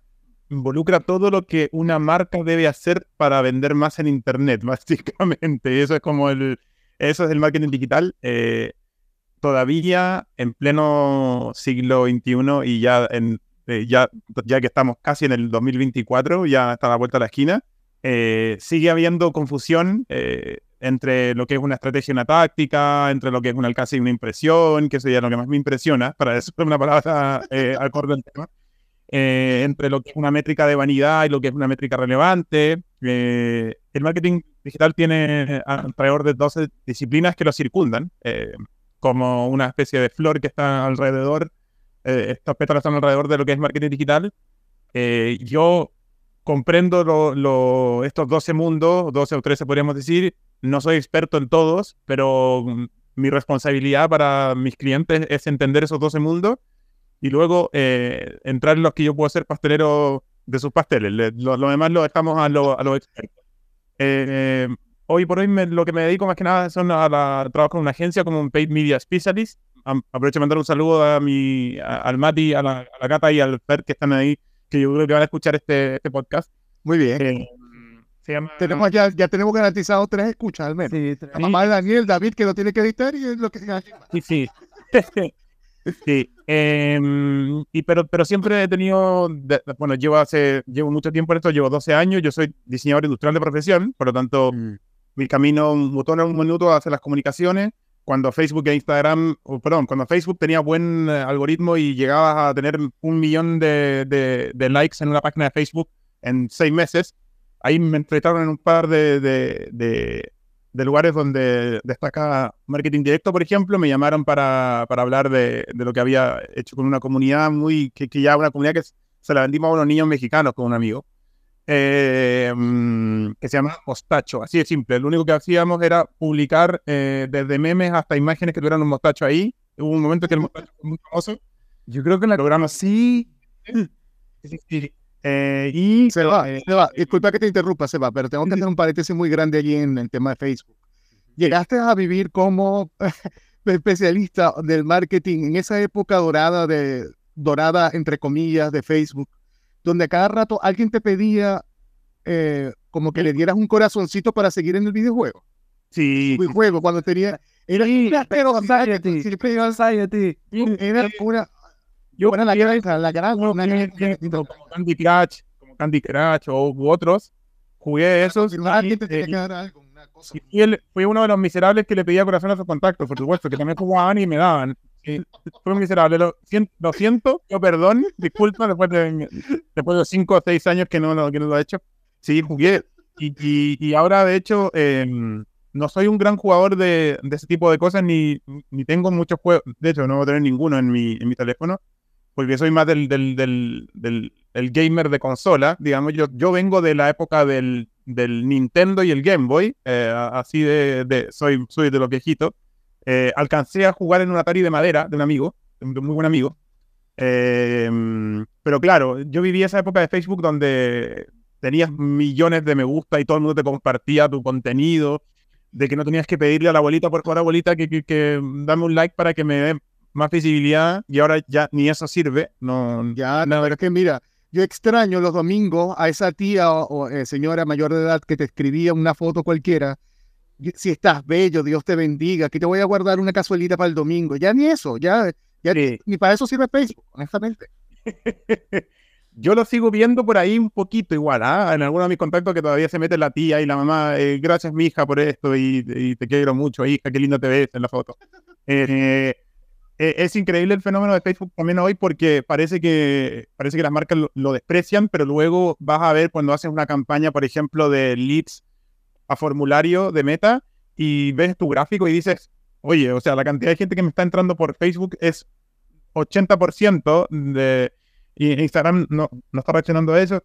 involucra todo lo que una marca debe hacer para vender más en Internet, básicamente. Eso es como el, eso es el marketing digital. Eh, todavía en pleno siglo XXI y ya, en, eh, ya, ya que estamos casi en el 2024, ya está a la vuelta de la esquina, eh, sigue habiendo confusión entre lo que es una estrategia y una táctica, entre lo que es un alcance y una impresión, que sería lo que más me impresiona, para decir una palabra eh, acorde al tema, eh, entre lo que es una métrica de vanidad y lo que es una métrica relevante. Eh, el marketing digital tiene alrededor de 12 disciplinas que lo circundan, eh, como una especie de flor que está alrededor, estos pétalos están alrededor de lo que es marketing digital. yo comprendo lo, estos 12 mundos, 12 o 13 podríamos decir, no soy experto en todos, pero mi responsabilidad para mis clientes es entender esos 12 mundos y luego eh, entrar en los que yo puedo ser pastelero de sus pasteles. lo, demás lo dejamos a, los expertos. Eh, hoy por hoy lo que me dedico más que nada son a la, trabajo en una agencia como un Paid Media Specialist. Aprovecho de mandar un saludo a mi, al Mati, a la, Cata y al Fer que están ahí, que yo creo que van a escuchar este, este podcast. Muy bien. Eh, tenemos ya, ya tenemos garantizado tres escuchas al menos. la mamá de Daniel, David, que lo tiene que editar y es lo que Sí, sí. sí. Em, y pero, pero siempre he tenido, bueno, llevo hace, llevo mucho tiempo en esto, llevo 12 años, yo soy diseñador industrial de profesión, por lo tanto, mm. mi camino mutó en un minuto hacia las comunicaciones. Cuando Facebook e Instagram, perdón, cuando Facebook tenía buen eh, algoritmo y llegabas a tener un millón de, de, de likes en una página de Facebook en seis meses, ahí me enfrentaron en un par de, de, lugares donde destaca marketing directo, por ejemplo, me llamaron para, para hablar de, lo que había hecho con una comunidad muy, que, que, ya una comunidad que se la vendimos a unos niños mexicanos con un amigo, eh, mm, que se llama Mostacho, así de simple. Lo único que hacíamos era publicar eh, desde memes hasta imágenes que tuvieran un mostacho ahí. Hubo un momento que el mostacho fue muy famoso. Yo creo que la programa sí. sí, sí eh, y se va, eh, se va. Disculpa que te interrumpa, se va, pero tengo que hacer un paréntesis muy grande allí en el tema de Facebook. Llegaste a vivir como especialista del marketing en esa época dorada de dorada entre comillas de Facebook, donde cada rato alguien te pedía eh, como que le dieras un corazoncito para seguir en el videojuego. Sí. juego cuando tenía Era una pero Society. siempre iba- Society. era una Yo buena la cara, la cara, como Candy Crush, como Candy Crush o u otros, jugué esos. Alguien y, te tiene eh, que dar algo, una cosa. y fui, el- fui uno de los miserables que le pedía corazón a sus contactos, por supuesto, que también jugaban y me daban. Fui un miserable. Lo, sien- lo siento, yo perdón, disculpa, después de, después de cinco o seis años que no, lo- que no lo he hecho. Sí, jugué. Y, y, y ahora, de hecho, em, no soy un gran jugador de, de ese tipo de cosas, ni, ni tengo muchos juegos. De hecho, no voy a tener ninguno en mi, en mi teléfono, porque soy más del, del, del, del- el gamer de consola. Digamos, yo, yo vengo de la época del, Nintendo y el Game Boy, eh, así de, de- soy, soy de los viejitos. Eh, alcancé a jugar en un Atari de madera de un amigo, de un muy buen amigo. Eh, pero claro, yo viví esa época de Facebook donde tenías millones de me gusta y todo el mundo te compartía tu contenido, de que no tenías que pedirle a la abuelita, por favor, abuelita, que, que, que dame un like para que me dé más visibilidad y ahora ya ni eso sirve. No, Ya, nada, pero es que mira, yo extraño los domingos a esa tía o, o, eh, señora mayor de edad que te escribía una foto cualquiera. Si estás bello, Dios te bendiga, que te voy a guardar una cazuelita para el domingo. Ya ni eso, ya, ya Sí. ni para eso sirve Facebook, honestamente. Yo lo sigo viendo por ahí un poquito igual, ¿ah? En algunos de mis contactos que todavía se mete la tía y la mamá, eh, gracias mi hija por esto y, y te quiero mucho, hija, qué linda te ves en la foto. Eh, eh, es increíble el fenómeno de Facebook también hoy porque parece que, parece que las marcas lo, lo desprecian, pero luego vas a ver cuando haces una campaña, por ejemplo, de leads a formulario de meta y ves tu gráfico y dices, oye, o sea, la cantidad de gente que me está entrando por Facebook es 80% de... Y Instagram no, no está reaccionando a eso.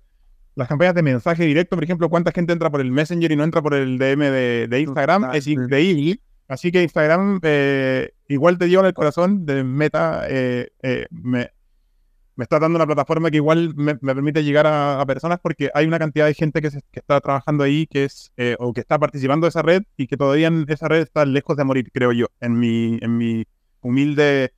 Las campañas de mensaje directo, por ejemplo, cuánta gente entra por el Messenger y no entra por el DM de, de Instagram, Total, es sí. increíble. Así que Instagram eh, igual te lleva en el corazón de Meta. eh, eh, me, me está dando una plataforma que igual me, me permite llegar a, a personas porque hay una cantidad de gente que, se- que está trabajando ahí que es eh, o que está participando de esa red y que todavía en esa red está lejos de morir, creo yo, en mi, en mi humilde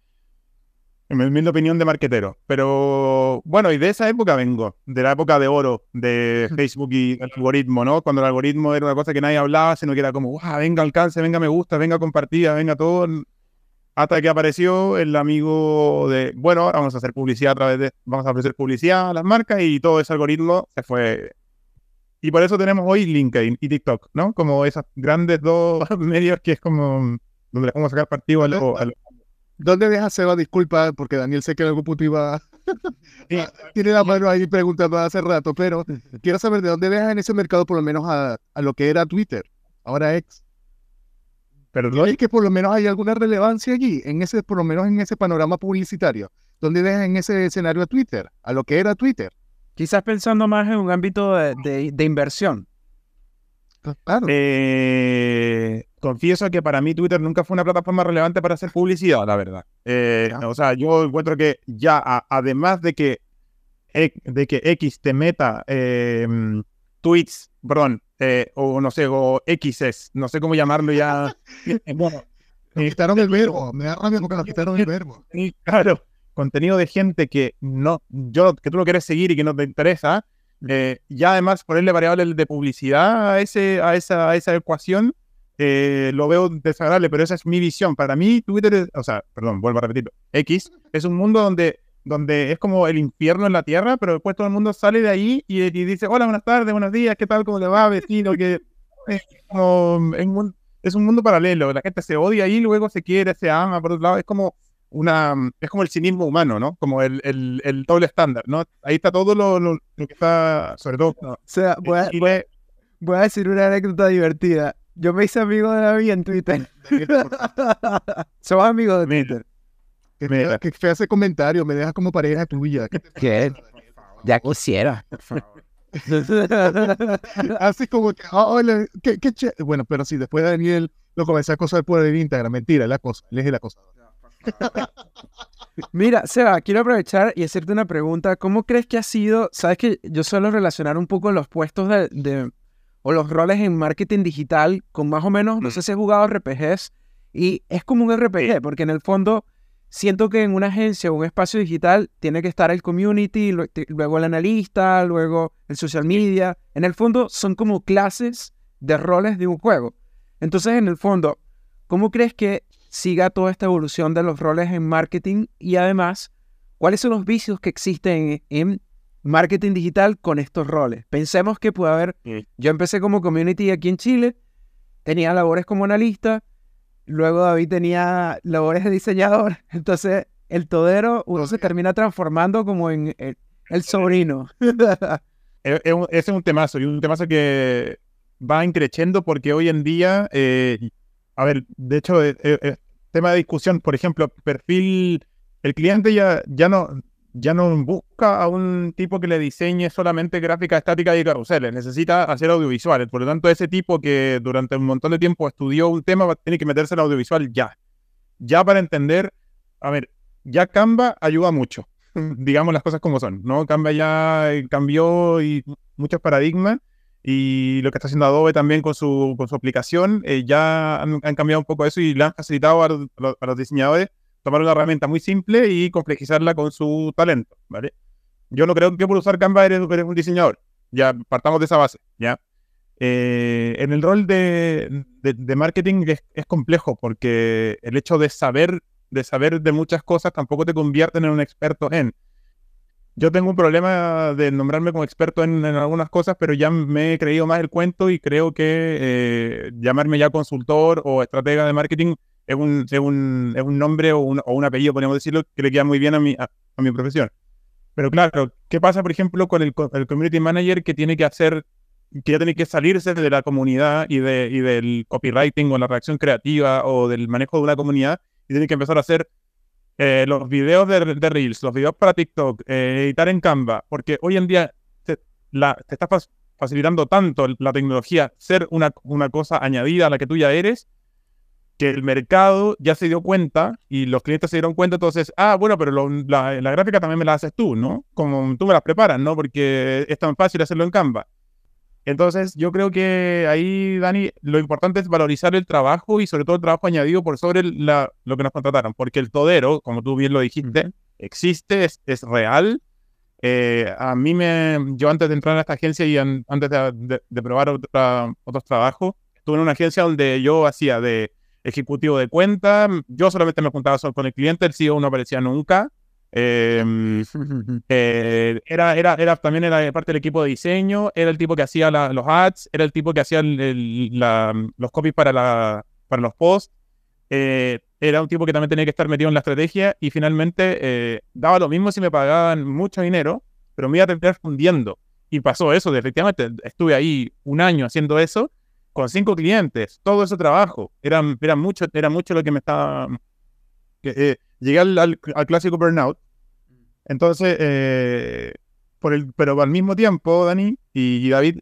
en mi humilde opinión de marquetero. Pero bueno, y de esa época vengo, de la época de oro de Facebook y el algoritmo, ¿no? Cuando el algoritmo era una cosa que nadie hablaba, sino que era como, "Guau, venga alcance, venga me gusta, venga compartida, venga todo. Hasta que apareció el amigo de, bueno, ahora vamos a hacer publicidad a través de, vamos a ofrecer publicidad a las marcas y todo ese algoritmo se fue. Y por eso tenemos hoy LinkedIn y TikTok, ¿no? Como esos grandes dos medios que es como donde les vamos a sacar partido a lo- a lo- ¿Dónde deja Seba? Disculpa, porque Daniel sé que en algún punto iba. Tiene la mano ahí preguntando hace rato, pero quiero saber de dónde deja en ese mercado, por lo menos a, a lo que era Twitter, ahora ex. Perdón. ¿Es que por lo menos hay alguna relevancia allí, en ese, por lo menos en ese panorama publicitario? ¿Dónde deja en ese escenario a Twitter, a lo que era Twitter? Quizás pensando más en un ámbito de, de- de inversión. Claro. Eh, confieso que para mí Twitter nunca fue una plataforma relevante para hacer publicidad, la verdad. Eh, o sea, yo encuentro que ya, a- además de que, e- de que X te meta eh, tweets, perdón, eh, o no sé, o Xs, no sé cómo llamarlo ya. Eh, bueno, Nos quitaron el verbo, me da rabia porque nos quitaron el verbo. Sí, claro, contenido de gente que no, yo, que tú no quieres seguir y que no te interesa, eh, ya además ponerle variables de publicidad a, ese, a, esa, a esa ecuación, eh, lo veo desagradable, pero esa es mi visión. Para mí, Twitter, es- o sea, perdón, vuelvo a repetirlo, X es un mundo donde, donde es como el infierno en la tierra, pero después todo el mundo sale de ahí y, y dice, hola, buenas tardes, buenos días, ¿qué tal? ¿Cómo le va, vecino? Que es, como, es un- es un mundo paralelo, la gente se odia ahí, luego se quiere, se ama, por otro lado, es como una, es como el cinismo humano, ¿no? Como el, el, el doble estándar, ¿no? Ahí está todo lo, lo- lo que está, sobre todo, O sea, voy a, Chile, voy a decir una anécdota divertida. Yo me hice amigo de David en Twitter. Somos amigos de. Twitter. Que fea, que fea ese comentario, me dejas como pareja tuya. ¿Qué te ¿Qué? Ya quisiera. Así como que, ah, hola, qué, qué ché- Bueno, pero sí, después de Daniel lo comencé a acosar por el Instagram. Mentira, la cosa. Él es el acosador. Mira, Seba, quiero aprovechar y hacerte una pregunta. ¿Cómo crees que ha sido? Sabes que yo suelo relacionar un poco los puestos de, de- o los roles en marketing digital con más o menos, no sé si has jugado RPGs y es como un RPG, porque en el fondo siento que en una agencia o un espacio digital tiene que estar el community, luego el analista, luego el social media. En el fondo son como clases de roles de un juego. Entonces, en el fondo, ¿cómo crees que siga toda esta evolución de los roles en marketing? Y además, ¿cuáles son los vicios que existen en marketing digital con estos roles? Pensemos que puede haber, yo empecé como community aquí en Chile, tenía labores como analista, luego David tenía labores de diseñador, entonces el todero uno se termina transformando como en el, sobrino. ese es un temazo, y un temazo que va increciendo porque hoy en día, eh, a ver, de hecho, eh, eh, tema de discusión, por ejemplo, perfil, el cliente ya, ya, no, ya no busca a un tipo que le diseñe solamente gráfica estática y carruseles, necesita hacer audiovisuales. Por lo tanto, ese tipo que durante un montón de tiempo estudió un tema tiene que meterse en audiovisual ya. Ya para entender, a ver, ya Canva ayuda mucho, digamos las cosas como son, ¿no? Canva ya eh, cambió y muchos paradigmas y lo que está haciendo Adobe también con su, con su aplicación, eh, ya han, cambiado un poco eso y le han facilitado a, los diseñadores tomar una herramienta muy simple y complejizarla con su talento, ¿vale? Yo no creo que por usar Canva eres, un diseñador, ya partamos de esa base, ¿ya? Eh, en el rol de, marketing es, es, complejo porque el hecho de saber de saber de muchas cosas tampoco te convierten en un experto en. Yo tengo un problema de nombrarme como experto en, algunas cosas, pero ya me he creído más el cuento y creo que eh, llamarme ya consultor o estratega de marketing es un, es un, es un nombre o un, o un, apellido, podríamos decirlo, que le queda muy bien a mi, a, mi profesión. Pero claro, ¿qué pasa, por ejemplo, con el, el, community manager que tiene que hacer, que ya tiene que salirse de la comunidad y, de, y del copywriting o la reacción creativa o del manejo de una comunidad y tiene que empezar a hacer eh, los videos de, Reels, los videos para TikTok, eh, editar en Canva, porque hoy en día te, la, te está facilitando tanto la tecnología ser una, una cosa añadida a la que tú ya eres, que el mercado ya se dio cuenta y los clientes se dieron cuenta, entonces, ah, bueno, pero la, la, gráfica también me la haces tú, ¿no? Como tú me las preparas, ¿no? Porque es tan fácil hacerlo en Canva. Entonces, yo creo que ahí, Dani, lo importante es valorizar el trabajo y sobre todo el trabajo añadido por sobre la, lo que nos contrataron, porque el todero, como tú bien lo dijiste, existe, es, es real. Eh, a mí me, yo antes de entrar a esta agencia y antes de, de, probar otros trabajos, estuve en una agencia donde yo hacía de ejecutivo de cuenta, yo solamente me juntaba solo con el cliente, el CEO no aparecía nunca, Em, eh, era, era, era, también era parte del equipo de diseño, era el tipo que hacía los ads, era el tipo que hacía los copies para, la, para los posts, eh, era un tipo que también tenía que estar metido en la estrategia y finalmente eh, daba lo mismo si me pagaban mucho dinero, pero me iba a terminar fundiendo. Y pasó eso, efectivamente estuve ahí un año haciendo eso con cinco clientes, todo ese trabajo, era, era, mucho, era mucho lo que me estaba llegué al, clásico burnout. Entonces, eh, por el, pero al mismo tiempo, Dani y, David,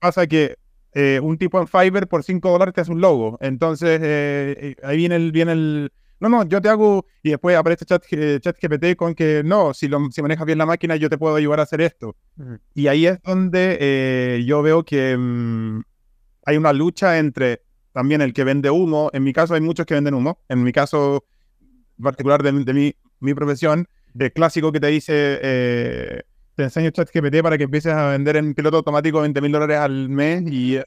pasa que eh, un tipo en Fiverr por 5 dólares te hace un logo. Entonces, eh, ahí viene el, viene el, no, no, yo te hago, y después aparece chat, chat GPT con que no, si, lo, si manejas bien la máquina, yo te puedo ayudar a hacer esto. Y ahí es donde yo veo que mm, hay una lucha entre también el que vende humo. En mi caso, hay muchos que venden humo. En mi caso, particular de, mi, mi, profesión, el clásico que te dice, eh, te enseño ChatGPT para que empieces a vender en piloto automático 20 mil dólares al mes y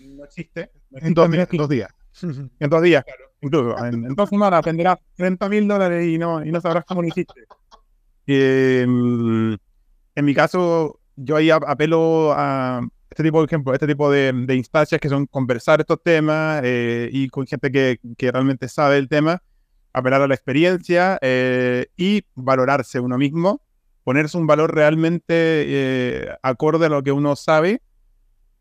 no existe. en, dos, días. en dos días, claro. Incluso. En, en dos semanas venderás 30 mil dólares y no, y no sabrás cómo lo hiciste. Em, en mi caso, yo ahí apelo a este tipo de ejemplo, este tipo de, de instancias que son conversar estos temas eh, y con gente que, que realmente sabe el tema apelar a la experiencia eh, y valorarse uno mismo, ponerse un valor realmente eh, acorde a lo que uno sabe,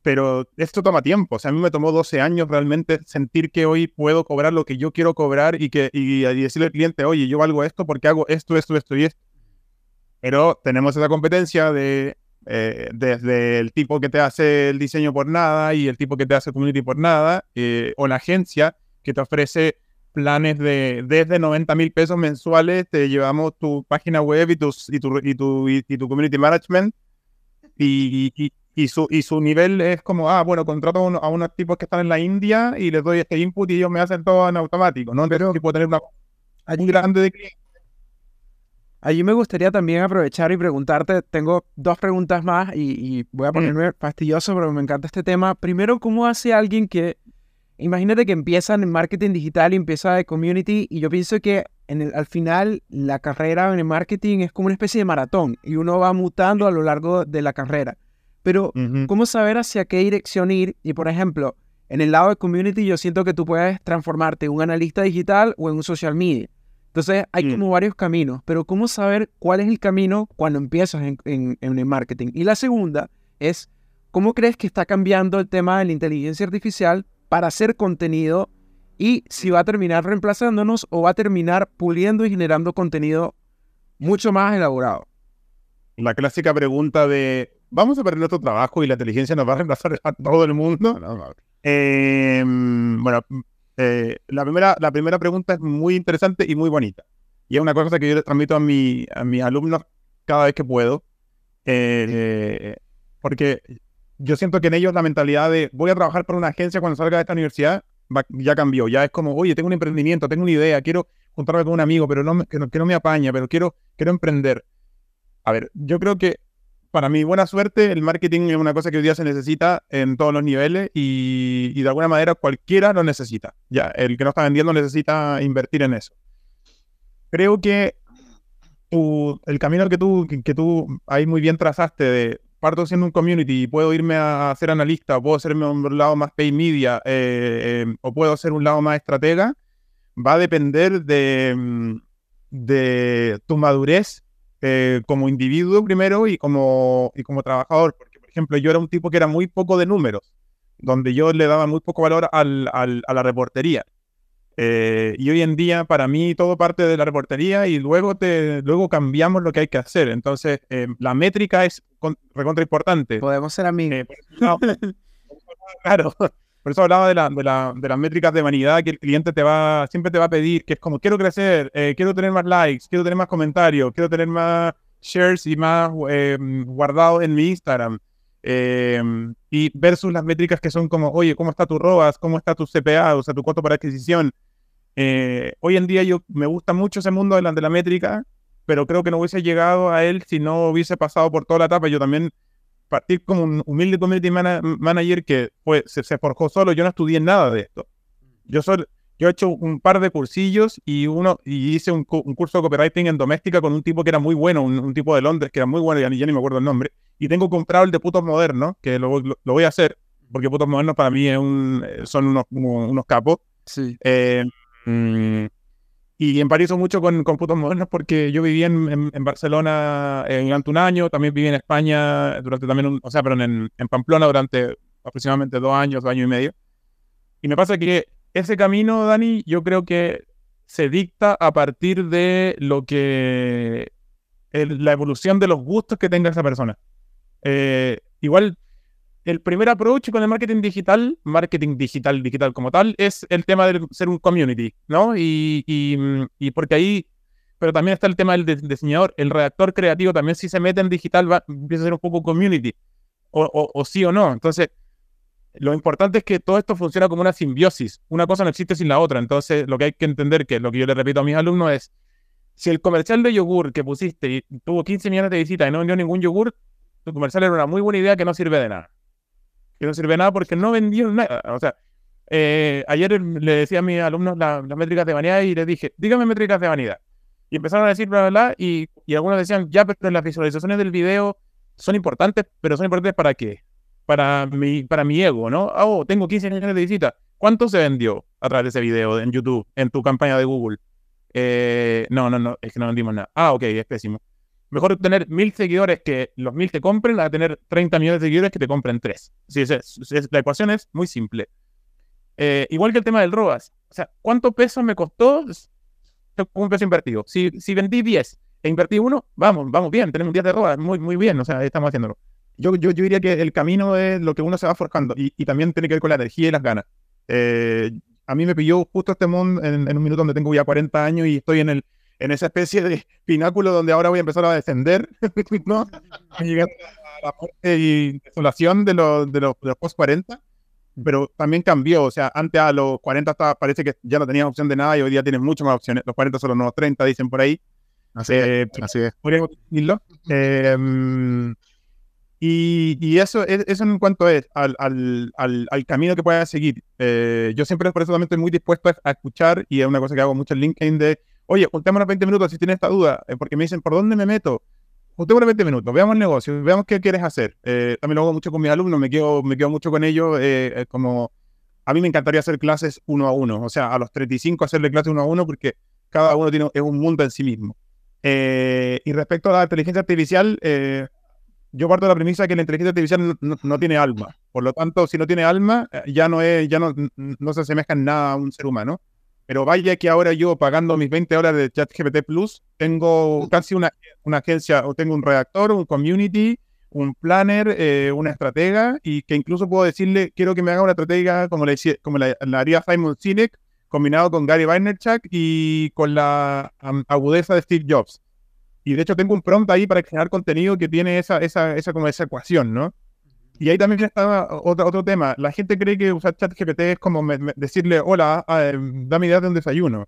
pero esto toma tiempo. O sea, a mí me tomó 12 años realmente sentir que hoy puedo cobrar lo que yo quiero cobrar y, que, y, decirle al cliente, oye, yo valgo esto porque hago esto, esto, esto y esto. Pero tenemos esa competencia de eh, desde el tipo que te hace el diseño por nada y el tipo que te hace community por nada, o la agencia que te ofrece planes de desde 90 mil pesos mensuales, te llevamos tu página web y, tus, y, tu, y, tu, y, tu community management. Y, y, su, y su nivel es como, ah, bueno, contrato a, unos tipos que están en la India y les doy este input y ellos me hacen todo en automático, ¿no? Pero puedo tener una muy grande de clientes. Allí me gustaría también aprovechar y preguntarte, tengo dos preguntas más y, voy a mm. ponerme fastidioso, pero me encanta este tema. Primero, ¿cómo hace alguien que imagínate que empiezan en marketing digital y empieza de community y yo pienso que en el, al final la carrera en el marketing es como una especie de maratón y uno va mutando a lo largo de la carrera. Pero, ¿cómo saber hacia qué dirección ir? Y, por ejemplo, en el lado de community yo siento que tú puedes transformarte en un analista digital o en un social media. Entonces, hay mm. como varios caminos, pero ¿cómo saber cuál es el camino cuando empiezas en, en, en el marketing? Y la segunda es, ¿cómo crees que está cambiando el tema de la inteligencia artificial para hacer contenido y si va a terminar reemplazándonos o va a terminar puliendo y generando contenido mucho más elaborado. La clásica pregunta de, ¿vamos a perder nuestro trabajo y la inteligencia nos va a reemplazar a todo el mundo? Em, bueno, eh, la, primera, la primera pregunta es muy interesante y muy bonita. Y es una cosa que yo les transmito a, mi, a mis alumnos cada vez que puedo. Eh, porque yo siento que en ellos la mentalidad de voy a trabajar para una agencia cuando salga de esta universidad ya cambió. Ya es como, oye, tengo un emprendimiento, tengo una idea, quiero juntarme con un amigo, pero no, que, no, que no me apaña, pero quiero, quiero emprender. A ver, yo creo que para mi buena suerte, el marketing es una cosa que hoy día se necesita en todos los niveles y, de alguna manera cualquiera lo necesita. Ya, el que no está vendiendo necesita invertir en eso. Creo que el camino que tú, que tú ahí muy bien trazaste de parto siendo un community y puedo irme a, ser analista, puedo hacerme un lado más pay media, eh, eh, o puedo hacer un lado más estratega, va a depender de, mm, de tu madurez eh, como individuo primero y como, y como trabajador. Porque, por ejemplo, yo era un tipo que era muy poco de números, donde yo le daba muy poco valor al, a la reportería. Eh, y hoy en día, para mí, todo parte de la reportería y luego, te, luego cambiamos lo que hay que hacer. Entonces, eh, la métrica es recontra importante. Podemos ser amigos. Eh, claro, por eso hablaba de, la, de, la, de, las métricas de vanidad que el cliente te va, siempre te va a pedir, que es como, quiero crecer, quiero tener más likes, quiero tener más comentarios, quiero tener más shares y más guardados en mi Instagram. y versus las métricas que son como, oye, ¿cómo está tu ROAS? ¿Cómo está tu CPA? O sea, tu costo para adquisición. Eh, hoy en día yo me gusta mucho ese mundo de de la métrica, pero creo que no hubiese llegado a él si no hubiese pasado por toda la etapa. Yo también partir como un humilde community manager que fue, se, forjó solo, yo no estudié nada de esto. Yo, soy, yo he hecho un par de cursillos y uno y hice un, curso de copywriting en doméstica con un tipo que era muy bueno, un, tipo de Londres que era muy bueno, ya ni, ya ni me acuerdo el nombre. Y tengo comprado el de Putos Modernos, que lo, lo, voy a hacer, porque Putos Modernos para mí es un, son unos, unos capos. Sí. Eh, Mm, y empatizo mucho con, con putos modernos porque yo viví en, en, Barcelona durante un año, también viví en España durante también, un, o sea, pero en, en, Pamplona durante aproximadamente dos años, dos años y medio. Y me pasa que ese camino, Dani, yo creo que se dicta a partir de lo que la evolución de los gustos que tenga esa persona. Eh, igual el primer approach con el marketing digital, marketing digital, digital como tal, es el tema de ser un community, ¿no? Y, y, porque ahí, pero también está el tema del diseñador, el redactor creativo también si se mete en digital va, empieza a ser un poco community, o, sí o no. Entonces, lo importante es que todo esto funciona como una simbiosis, una cosa no existe sin la otra. Entonces, lo que hay que entender, que lo que yo le repito a mis alumnos es, si el comercial de yogur que pusiste y tuvo 15 millones de visitas y no vendió ningún yogur, tu comercial era una muy buena idea que no sirve de nada que no sirve nada porque no vendieron nada. O sea, eh, ayer le decía a mis alumnos las métricas de vanidad y les dije, dígame métricas de vanidad. Y empezaron a decir bla, bla, bla, y, y algunos decían, ya, pero las visualizaciones del video son importantes, pero son importantes para qué? Para mi, para mi ego, ¿no? Ah, oh, tengo 15 millones de visitas. ¿Cuánto se vendió a través de ese video en YouTube, en tu campaña de Google? Eh, no, no, no, es que no vendimos nada. Ah, ok, es pésimo. Mejor tener mil seguidores que los mil te compren a tener 30 millones de seguidores que te compren tres. Sí, es, la ecuación es muy simple. Eh, igual que el tema del ROAS. O sea, ¿cuánto peso me costó un peso invertido? Si, si vendí 10 e invertí uno, vamos, vamos bien, tenemos un 10 de ROAS, muy, muy bien, o sea, estamos haciéndolo. Yo, yo, yo diría que el camino es lo que uno se va forjando y, y también tiene que ver con la energía y las ganas. Eh, a mí me pilló justo este mundo en, en, un minuto donde tengo ya 40 años y estoy en el, en esa especie de pináculo donde ahora voy a empezar a descender, ¿no? Llegar a la muerte y desolación de los, de los, post 40, pero también cambió, o sea, antes a los 40 estaba, parece que ya no tenías opción de nada y hoy día tienes muchas más opciones, los 40 son los nuevos 30, dicen por ahí. Así es, eh, así es. Podríamos decirlo. Eh, Y, eso, eso en cuanto es al, al, camino que pueda seguir. Eh, yo siempre por eso también estoy muy dispuesto a, escuchar y es una cosa que hago mucho en LinkedIn de, oye, juntémonos 20 minutos si tienes esta duda, eh, porque me dicen, ¿por dónde me meto? Juntémonos 20 minutos, veamos el negocio, veamos qué quieres hacer. Eh, también lo hago mucho con mis alumnos, me quedo, me quedo mucho con ellos, como a mí me encantaría hacer clases uno a uno, o sea, a los 35 hacerle clases uno a uno porque cada uno tiene, es un mundo en sí mismo. y respecto a la inteligencia artificial, yo parto de la premisa que la inteligencia artificial no, tiene alma. Por lo tanto, si no tiene alma, eh, ya no es, ya no, no se asemeja en nada a un ser humano. Pero vaya que ahora yo pagando mis 20 horas de ChatGPT Plus, tengo casi una, una agencia, o tengo un redactor, un community, un planner, eh, una estratega, y que incluso puedo decirle, quiero que me haga una estratega como la, como la, haría Simon Sinek, combinado con Gary Vaynerchuk y con la agudeza de Steve Jobs. Y de hecho tengo un prompt ahí para crear contenido que tiene esa, esa, esa, como esa ecuación, ¿no? Y ahí también está otro, otro tema. La gente cree que usar ChatGPT es como decirle, hola, em, dame idea de un desayuno.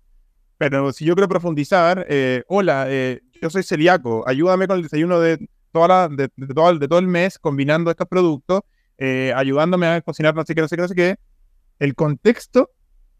Pero si yo quiero profundizar, eh, hola, eh, yo soy celíaco, ayúdame con el desayuno de, toda la, de, todo, de todo el mes combinando estos productos, eh, ayudándome a cocinar no sé qué, no sé qué, no sé qué. El contexto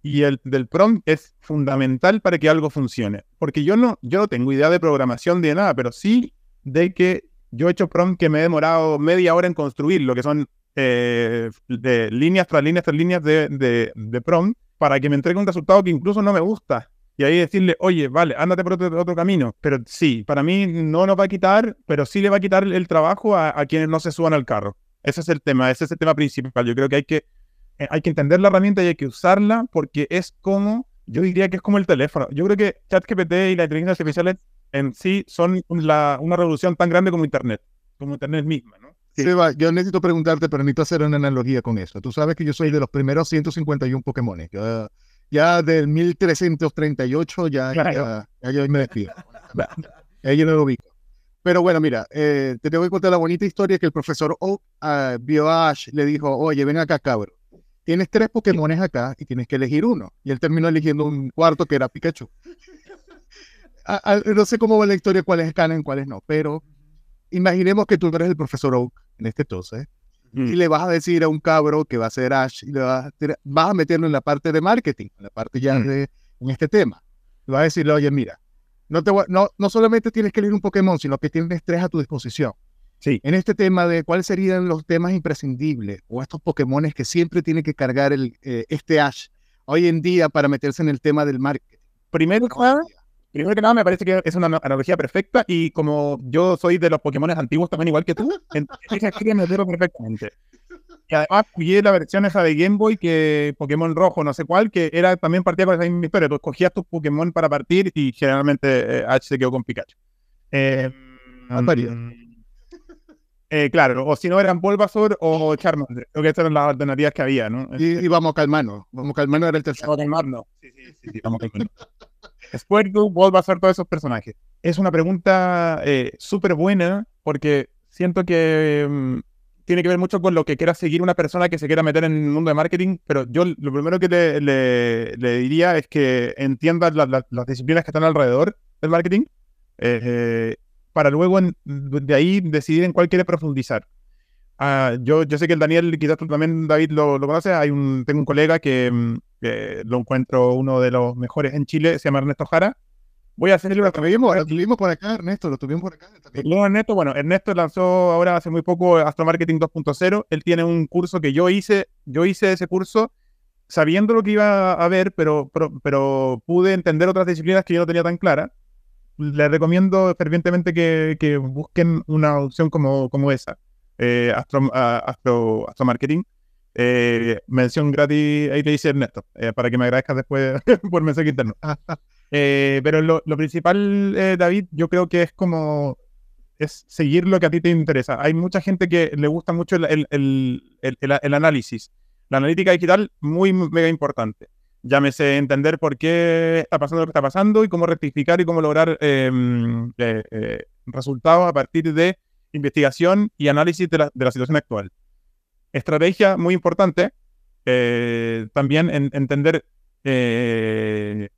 y el del prompt es fundamental para que algo funcione. Porque yo no, yo no tengo idea de programación de nada, pero sí de que yo he hecho prompt que me he demorado media hora en construir, lo que son eh, de líneas tras líneas tras líneas de, de, de, prompt, para que me entregue un resultado que incluso no me gusta. Y ahí decirle, oye, vale, ándate por otro, camino. Pero sí, para mí no nos va a quitar, pero sí le va a quitar el trabajo a, a quienes no se suban al carro. Ese es el tema, ese es el tema principal. Yo creo que hay que eh, hay que entender la herramienta y hay que usarla porque es como, yo diría que es como el teléfono. Yo creo que ChatGPT y la inteligencia artificial en sí son una revolución tan grande como Internet, como Internet misma, ¿no? Seba, yo necesito preguntarte, pero necesito hacer una analogía con eso. Tú sabes que yo soy de los primeros 151 Pokémon. Ya, ya del 1338 ya, ya, ya, yo me despido. ya yo no lo ubico. Pero bueno, mira, eh, te tengo que contar la bonita historia que el profesor Oak uh, vio a Ash, le dijo, oye, ven acá, cabrón tienes tres Pokémones acá y tienes que elegir uno. Y él terminó eligiendo un cuarto que era Pikachu. No sé cómo va la historia, cuáles canon, cuáles no, pero imaginemos que tú eres el profesor Oak en este entonces y le vas a decir a un cabro que va a ser Ash y le vas a, meterlo en la parte de marketing, en la parte ya de en este tema. Le vas a decirle, oye, mira, no, te no, no solamente tienes que elegir un Pokémon, sino que tienes tres a tu disposición. Sí. En este tema de cuáles serían los temas imprescindibles o estos Pokémones que siempre tiene que cargar el, eh, este Ash hoy en día para meterse en el tema del marketing. Primero primero que nada me parece que es una analogía perfecta y como yo soy de los Pokémones antiguos también igual que tú, entonces que meterlo perfectamente. Y además jugué la versión esa de Game Boy, que Pokémon rojo, no sé cuál, que era también partía con esa misma historia. Tú escogías tus Pokémon para partir y generalmente eh, Ash se quedó con Pikachu. Eh, eh, claro, o si no eran Bulbasaur o Charmander. Creo que estas eran las alternativas que había, ¿no? Y, vamos a calmarnos. Vamos a calmarnos era el tercero. Vamos a calmarnos. Sí, sí, sí, sí vamos a calmarnos. Squirtle, Bulbasaur, todos esos personajes. Es una pregunta eh, súper buena porque siento que mm, tiene que ver mucho con lo que quiera seguir una persona que se quiera meter en el mundo de marketing, pero yo lo primero que le, diría es que entienda las disciplinas que están alrededor del marketing. Eh, para luego de ahí decidir en cuál quiere profundizar. Ah, yo, yo sé que el Daniel, quizás tú también, David, lo, lo. Hay un, tengo un colega que, mm, lo encuentro uno de los mejores en Chile, se llama Ernesto Jara. Voy a hacerle una Lo tuvimos por acá, Ernesto, lo tuvimos por acá. No, Ernesto, bueno, Ernesto lanzó ahora hace muy poco Astro Marketing 2.0. Él tiene un curso que yo hice, yo hice ese curso sabiendo lo que iba a ver, pero, pero, pero pude entender otras disciplinas que yo no tenía tan claras les recomiendo fervientemente que, busquen una opción como, como esa, eh, Astro, Astro, Astro, Marketing. Eh, mención gratis, ahí te dice Ernesto, eh, para que me agradezcas después por mensaje interno. pero lo, principal, David, yo creo que es como es seguir lo que a ti te interesa. Hay mucha gente que le gusta mucho el, el análisis. La analítica digital, muy mega importante llámese entender por qué está pasando lo que está pasando y cómo rectificar y cómo lograr em, eh, eh, resultados a partir de investigación y análisis de la, situación actual. Estrategia muy importante, eh, también entender el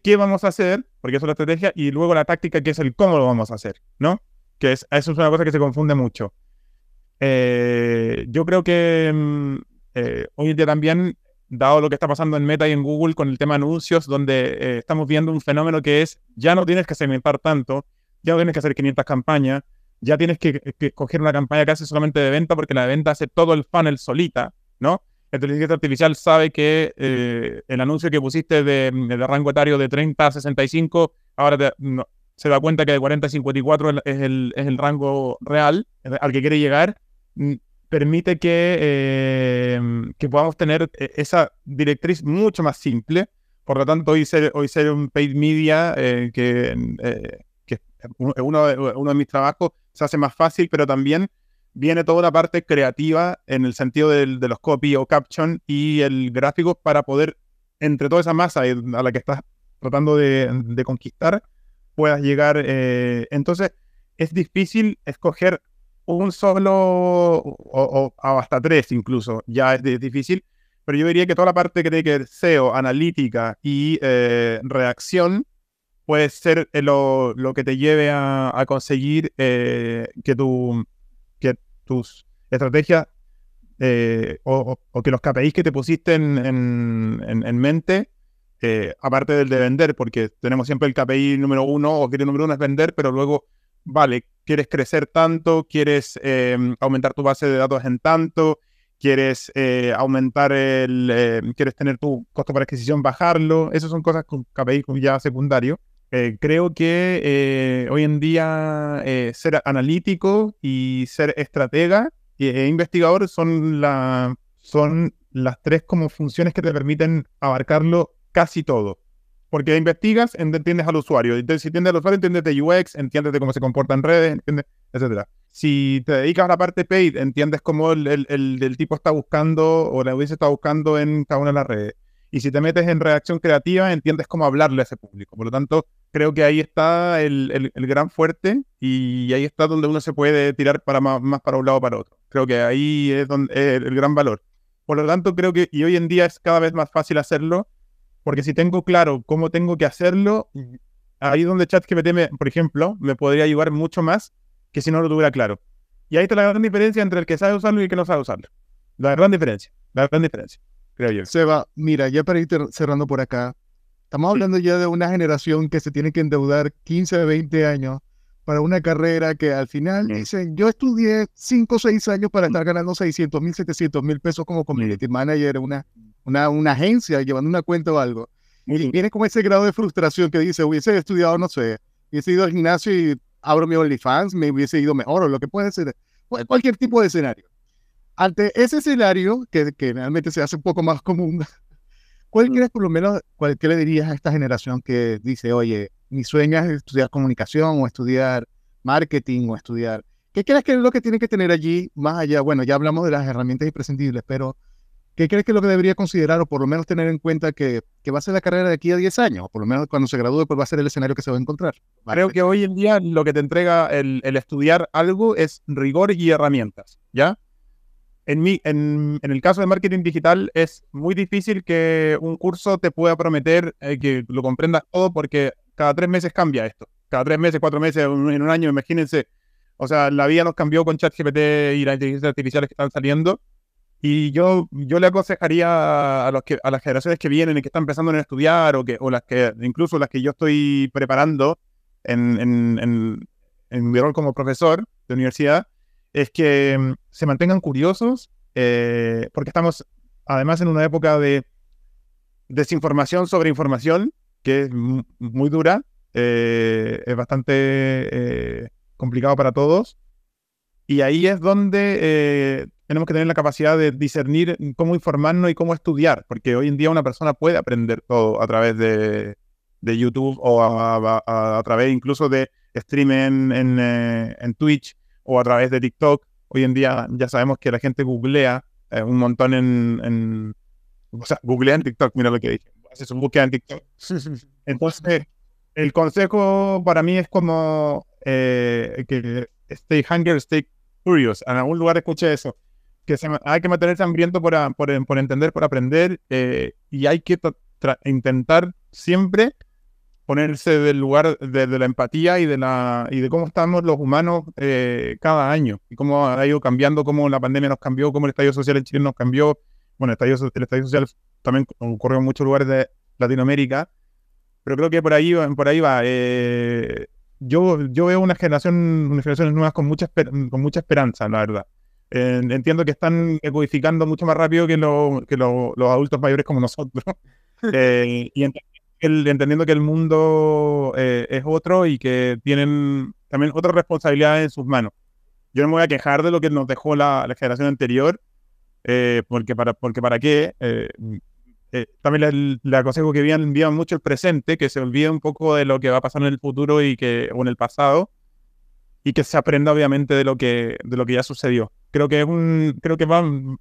qué vamos a hacer, porque eso es la estrategia, y luego la táctica, que es el cómo lo vamos a hacer, ¿no? Que es, eso es una cosa que se confunde mucho. Eh, yo creo que mm, eh, hoy en día también, dado lo que está pasando en Meta y en Google con el tema anuncios, donde eh, estamos viendo un fenómeno que es, ya no tienes que segmentar tanto, ya no tienes que hacer 500 campañas, ya tienes que, que una campaña que hace solamente de venta porque la de venta hace todo el funnel solita, ¿no? La inteligencia artificial sabe que el anuncio que pusiste de, de, rango etario de 30 a 65, ahora se da cuenta que de 40 a 54 es el, es el rango real al que quiere llegar permite que, eh, que podamos tener eh, esa directriz mucho más simple. Por lo tanto, hoy ser, hoy ser un paid media, eh, que, que uno, uno de mis trabajos, se hace más fácil, pero también viene toda una parte creativa en el sentido de, de los copy o caption y el gráfico para poder, entre toda esa masa a la que estás tratando de, de conquistar, puedas llegar. entonces, es difícil escoger un solo o, hasta tres incluso, ya es, difícil, pero yo diría que toda la parte que tiene que ver SEO, analítica y eh, reacción puede ser eh, lo, lo, que te lleve a, conseguir eh, que, tu, que tus estrategias o, que los KPIs que te pusiste en, en, mente, aparte del de vender, porque tenemos siempre el KPI número uno o que número uno es vender, pero luego vale, quieres crecer tanto, quieres aumentar tu base de datos en tanto, quieres eh, aumentar el, quieres tener tu costo por adquisición, bajarlo, esas son cosas con KPI ya secundario. Eh, creo que eh, hoy en día ser analítico y ser estratega e investigador son, la, son las tres como funciones que te permiten abarcarlo casi todo. Porque investigas, entiendes al usuario. Entonces, si entiendes al usuario, entiendes de UX, entiendes de cómo se comporta en redes, entiendes, etc. Si te dedicas a la parte paid, entiendes cómo el, el, tipo está buscando o la audiencia está buscando en cada una de las redes. Y si te metes en reacción creativa, entiendes cómo hablarle a ese público. Por lo tanto, creo que ahí está el, gran fuerte y ahí está donde uno se puede tirar para más, para un lado o para otro. Creo que ahí es donde es el gran valor. Por lo tanto, creo que, y hoy en día es cada vez más fácil hacerlo, porque si tengo claro cómo tengo que hacerlo, ahí donde ChatGPT, me, por ejemplo, me podría ayudar mucho más que si no lo tuviera claro. Y ahí está la gran diferencia entre el que sabe usarlo y el que no sabe usarlo. La gran diferencia, la gran diferencia, creo yo. Seba, mira, ya para ir cerrando por acá, estamos hablando ya de una generación que se tiene que endeudar 15, 20 años para una carrera que al final dicen, yo estudié 5 o 6 años para estar ganando 600 mil, 700 mil pesos como community manager, una, una, una agencia llevando una cuenta o algo. Y viene como ese grado de frustración que dice, hubiese estudiado, no sé, hubiese ido al gimnasio y abro mi OnlyFans, me hubiese ido mejor o lo que puede ser, cualquier tipo de escenario. Ante ese escenario, que, que realmente se hace un poco más común, ¿cuál crees por lo menos, cuál, qué le dirías a esta generación que dice, oye, mi sueño es estudiar comunicación o estudiar marketing o estudiar... ¿Qué crees que es lo que tiene que tener allí más allá? Bueno, ya hablamos de las herramientas imprescindibles, pero ¿Qué crees que es lo que debería considerar o por lo menos tener en cuenta que, que, va a ser la carrera de aquí a 10 años? O por lo menos cuando se gradúe, pues va a ser el escenario que se va a encontrar. Creo que hoy en día lo que te entrega el, el estudiar algo es rigor y herramientas, ¿ya? En, mi, en, en, el caso de marketing digital es muy difícil que un curso te pueda prometer eh, que lo comprendas todo porque cada tres meses cambia esto. Cada tres meses, cuatro meses, en un año, imagínense. O sea, la vida nos cambió con ChatGPT y las inteligencias artificiales que están saliendo y yo, yo le aconsejaría a, los que, a las generaciones que vienen y que están empezando a estudiar o, que, o las que, incluso las que yo estoy preparando en, en, en, mi rol como profesor de universidad, es que mm, se mantengan curiosos, eh, porque estamos además en una época de desinformación sobre información, que es muy dura, eh, es bastante eh, complicado para todos. Y ahí es donde tenemos que tener la capacidad de discernir cómo informarnos y cómo estudiar, porque hoy en día una persona puede aprender todo a través de, YouTube o a, través incluso de streaming en, en, Twitch o a través de TikTok. Hoy en día ya sabemos que la gente googlea eh, un montón en, O sea, googlea en TikTok, mira lo que dije. Hace su búsqueda en TikTok. Entonces, el consejo para mí es como eh, que stay hungry, stay curious. En algún lugar escuché eso que hay que mantenerse hambriento por, por, entender, por aprender, eh, y hay que intentar siempre ponerse del lugar de, la empatía y de, la, y de cómo estamos los humanos eh, cada año y cómo ha ido cambiando, cómo la pandemia nos cambió, cómo el estadio social en Chile nos cambió. Bueno, el estadio, el estadio social también ocurrió en muchos lugares de Latinoamérica, pero creo que por ahí, por ahí va. Eh, yo, yo veo una generación, unas generaciones nuevas con mucha, con mucha esperanza, la verdad. entiendo que están codificando mucho más rápido que, que los adultos mayores como nosotros. Eh, y entendiendo que el mundo eh, es otro y que tienen también otras responsabilidades en sus manos. Yo no me voy a quejar de lo que nos dejó la, generación anterior, eh, porque, para, porque para qué. Eh, también le, aconsejo que vivan, vivan, mucho el presente, que se olvide un poco de lo que va a pasar en el futuro y que, o en el pasado, y que se aprenda obviamente de lo que, de lo que ya sucedió. Creo que es un, creo que van,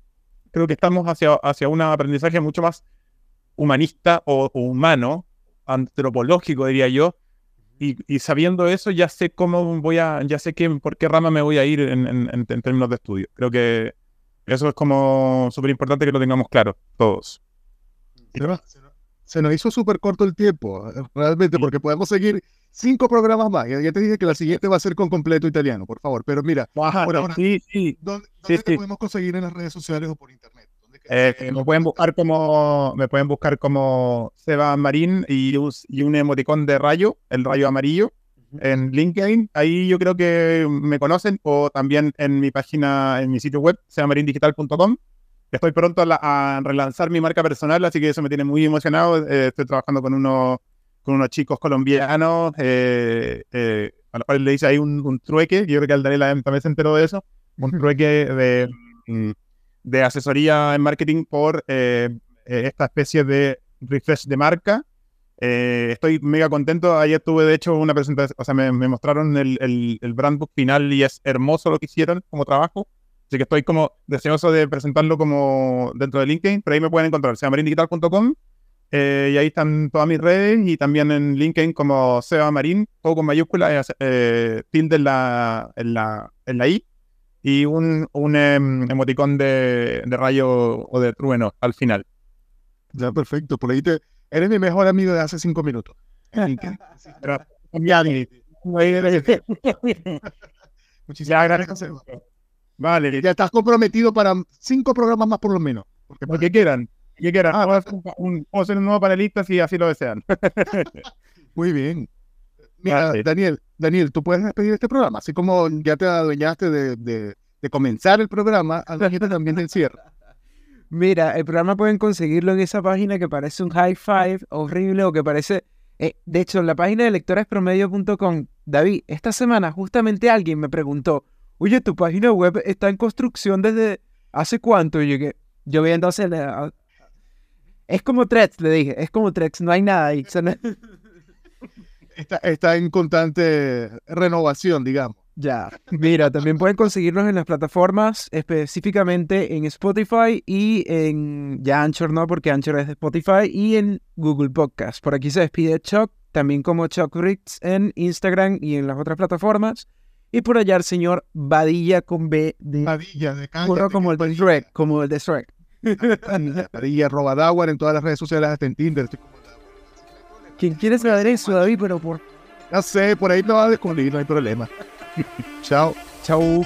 creo que estamos hacia, hacia un aprendizaje mucho más humanista o, humano, antropológico, diría yo. Y, sabiendo eso, ya sé cómo voy a, ya sé que, por qué rama me voy a ir en, términos de estudio. Creo que eso es como súper importante que lo tengamos claro todos. Se nos hizo súper corto el tiempo, realmente, porque podemos seguir cinco programas más. Ya, te dije que la siguiente va a ser con completo italiano, por favor. Pero mira, sí, sí. ¿dónde, te podemos conseguir en las redes sociales o por internet? Eh, me pueden buscar como me pueden buscar como Seba Marín y, y un emoticón de rayo, el rayo amarillo, en LinkedIn. Ahí yo creo que me conocen o también en mi página, en mi sitio web, sebamarindigital.com. Estoy pronto a, relanzar mi marca personal, así que eso me tiene muy emocionado. Eh, estoy trabajando con unos, con unos chicos colombianos, eh, a los cuales le hice ahí un, trueque. Yo creo que al Daniela también se enteró de eso. Un trueque de, de asesoría en marketing por eh, eh, esta especie de refresh de marca. Eh, estoy mega contento. Ayer tuve, de hecho, una presentación, o sea, me, mostraron el, el, brand book final y es hermoso lo que hicieron como trabajo. Así que estoy como deseoso de presentarlo como dentro de LinkedIn, pero ahí me pueden encontrar, seamarindigital.com eh, y ahí están todas mis redes y también en LinkedIn como Seba Marín, todo con mayúsculas, eh, tilde en la, en la, en la I y un, un em, emoticón de, de, rayo o de trueno al final. Ya, perfecto. Por ahí te... Eres mi mejor amigo de hace cinco minutos. Muchísimas gracias. Vale, ya estás comprometido para cinco programas más por lo menos. Porque, quieran. Que quieran. Ah, vamos, a un, ser un nuevo panelista si así lo desean. Muy bien. Mira, Daniel, Daniel, tú puedes despedir este programa, así como ya te adueñaste de, de, comenzar el programa, a la gente también te encierra. Mira, el programa pueden conseguirlo en esa página que parece un high five horrible o que parece... Eh, de hecho, en la página de lectorespromedio.com, David, esta semana justamente alguien me preguntó, oye, tu página web está en construcción desde hace cuánto? Y yo que, yo vi entonces... es como Threads, le dije, es como Threads, no hay nada ahí. está, en constante renovación, digamos. Ya, mira, también pueden conseguirnos en las plataformas, específicamente en Spotify y en, ya Anchor no, porque Anchor es de Spotify, y en Google Podcast. Por aquí se despide Chuck, también como Chuck Ritz en Instagram y en las otras plataformas. Y por allá el señor Badilla con B de... Badilla, de como el de Shrek, como el de Shrek. Badilla, Robadawar en todas las redes sociales, hasta en Tinder. ¿Quién quiere saber eso, David? Pero por. Ya sé, por ahí no va a descubrir, no hay problema. Chao. Chao.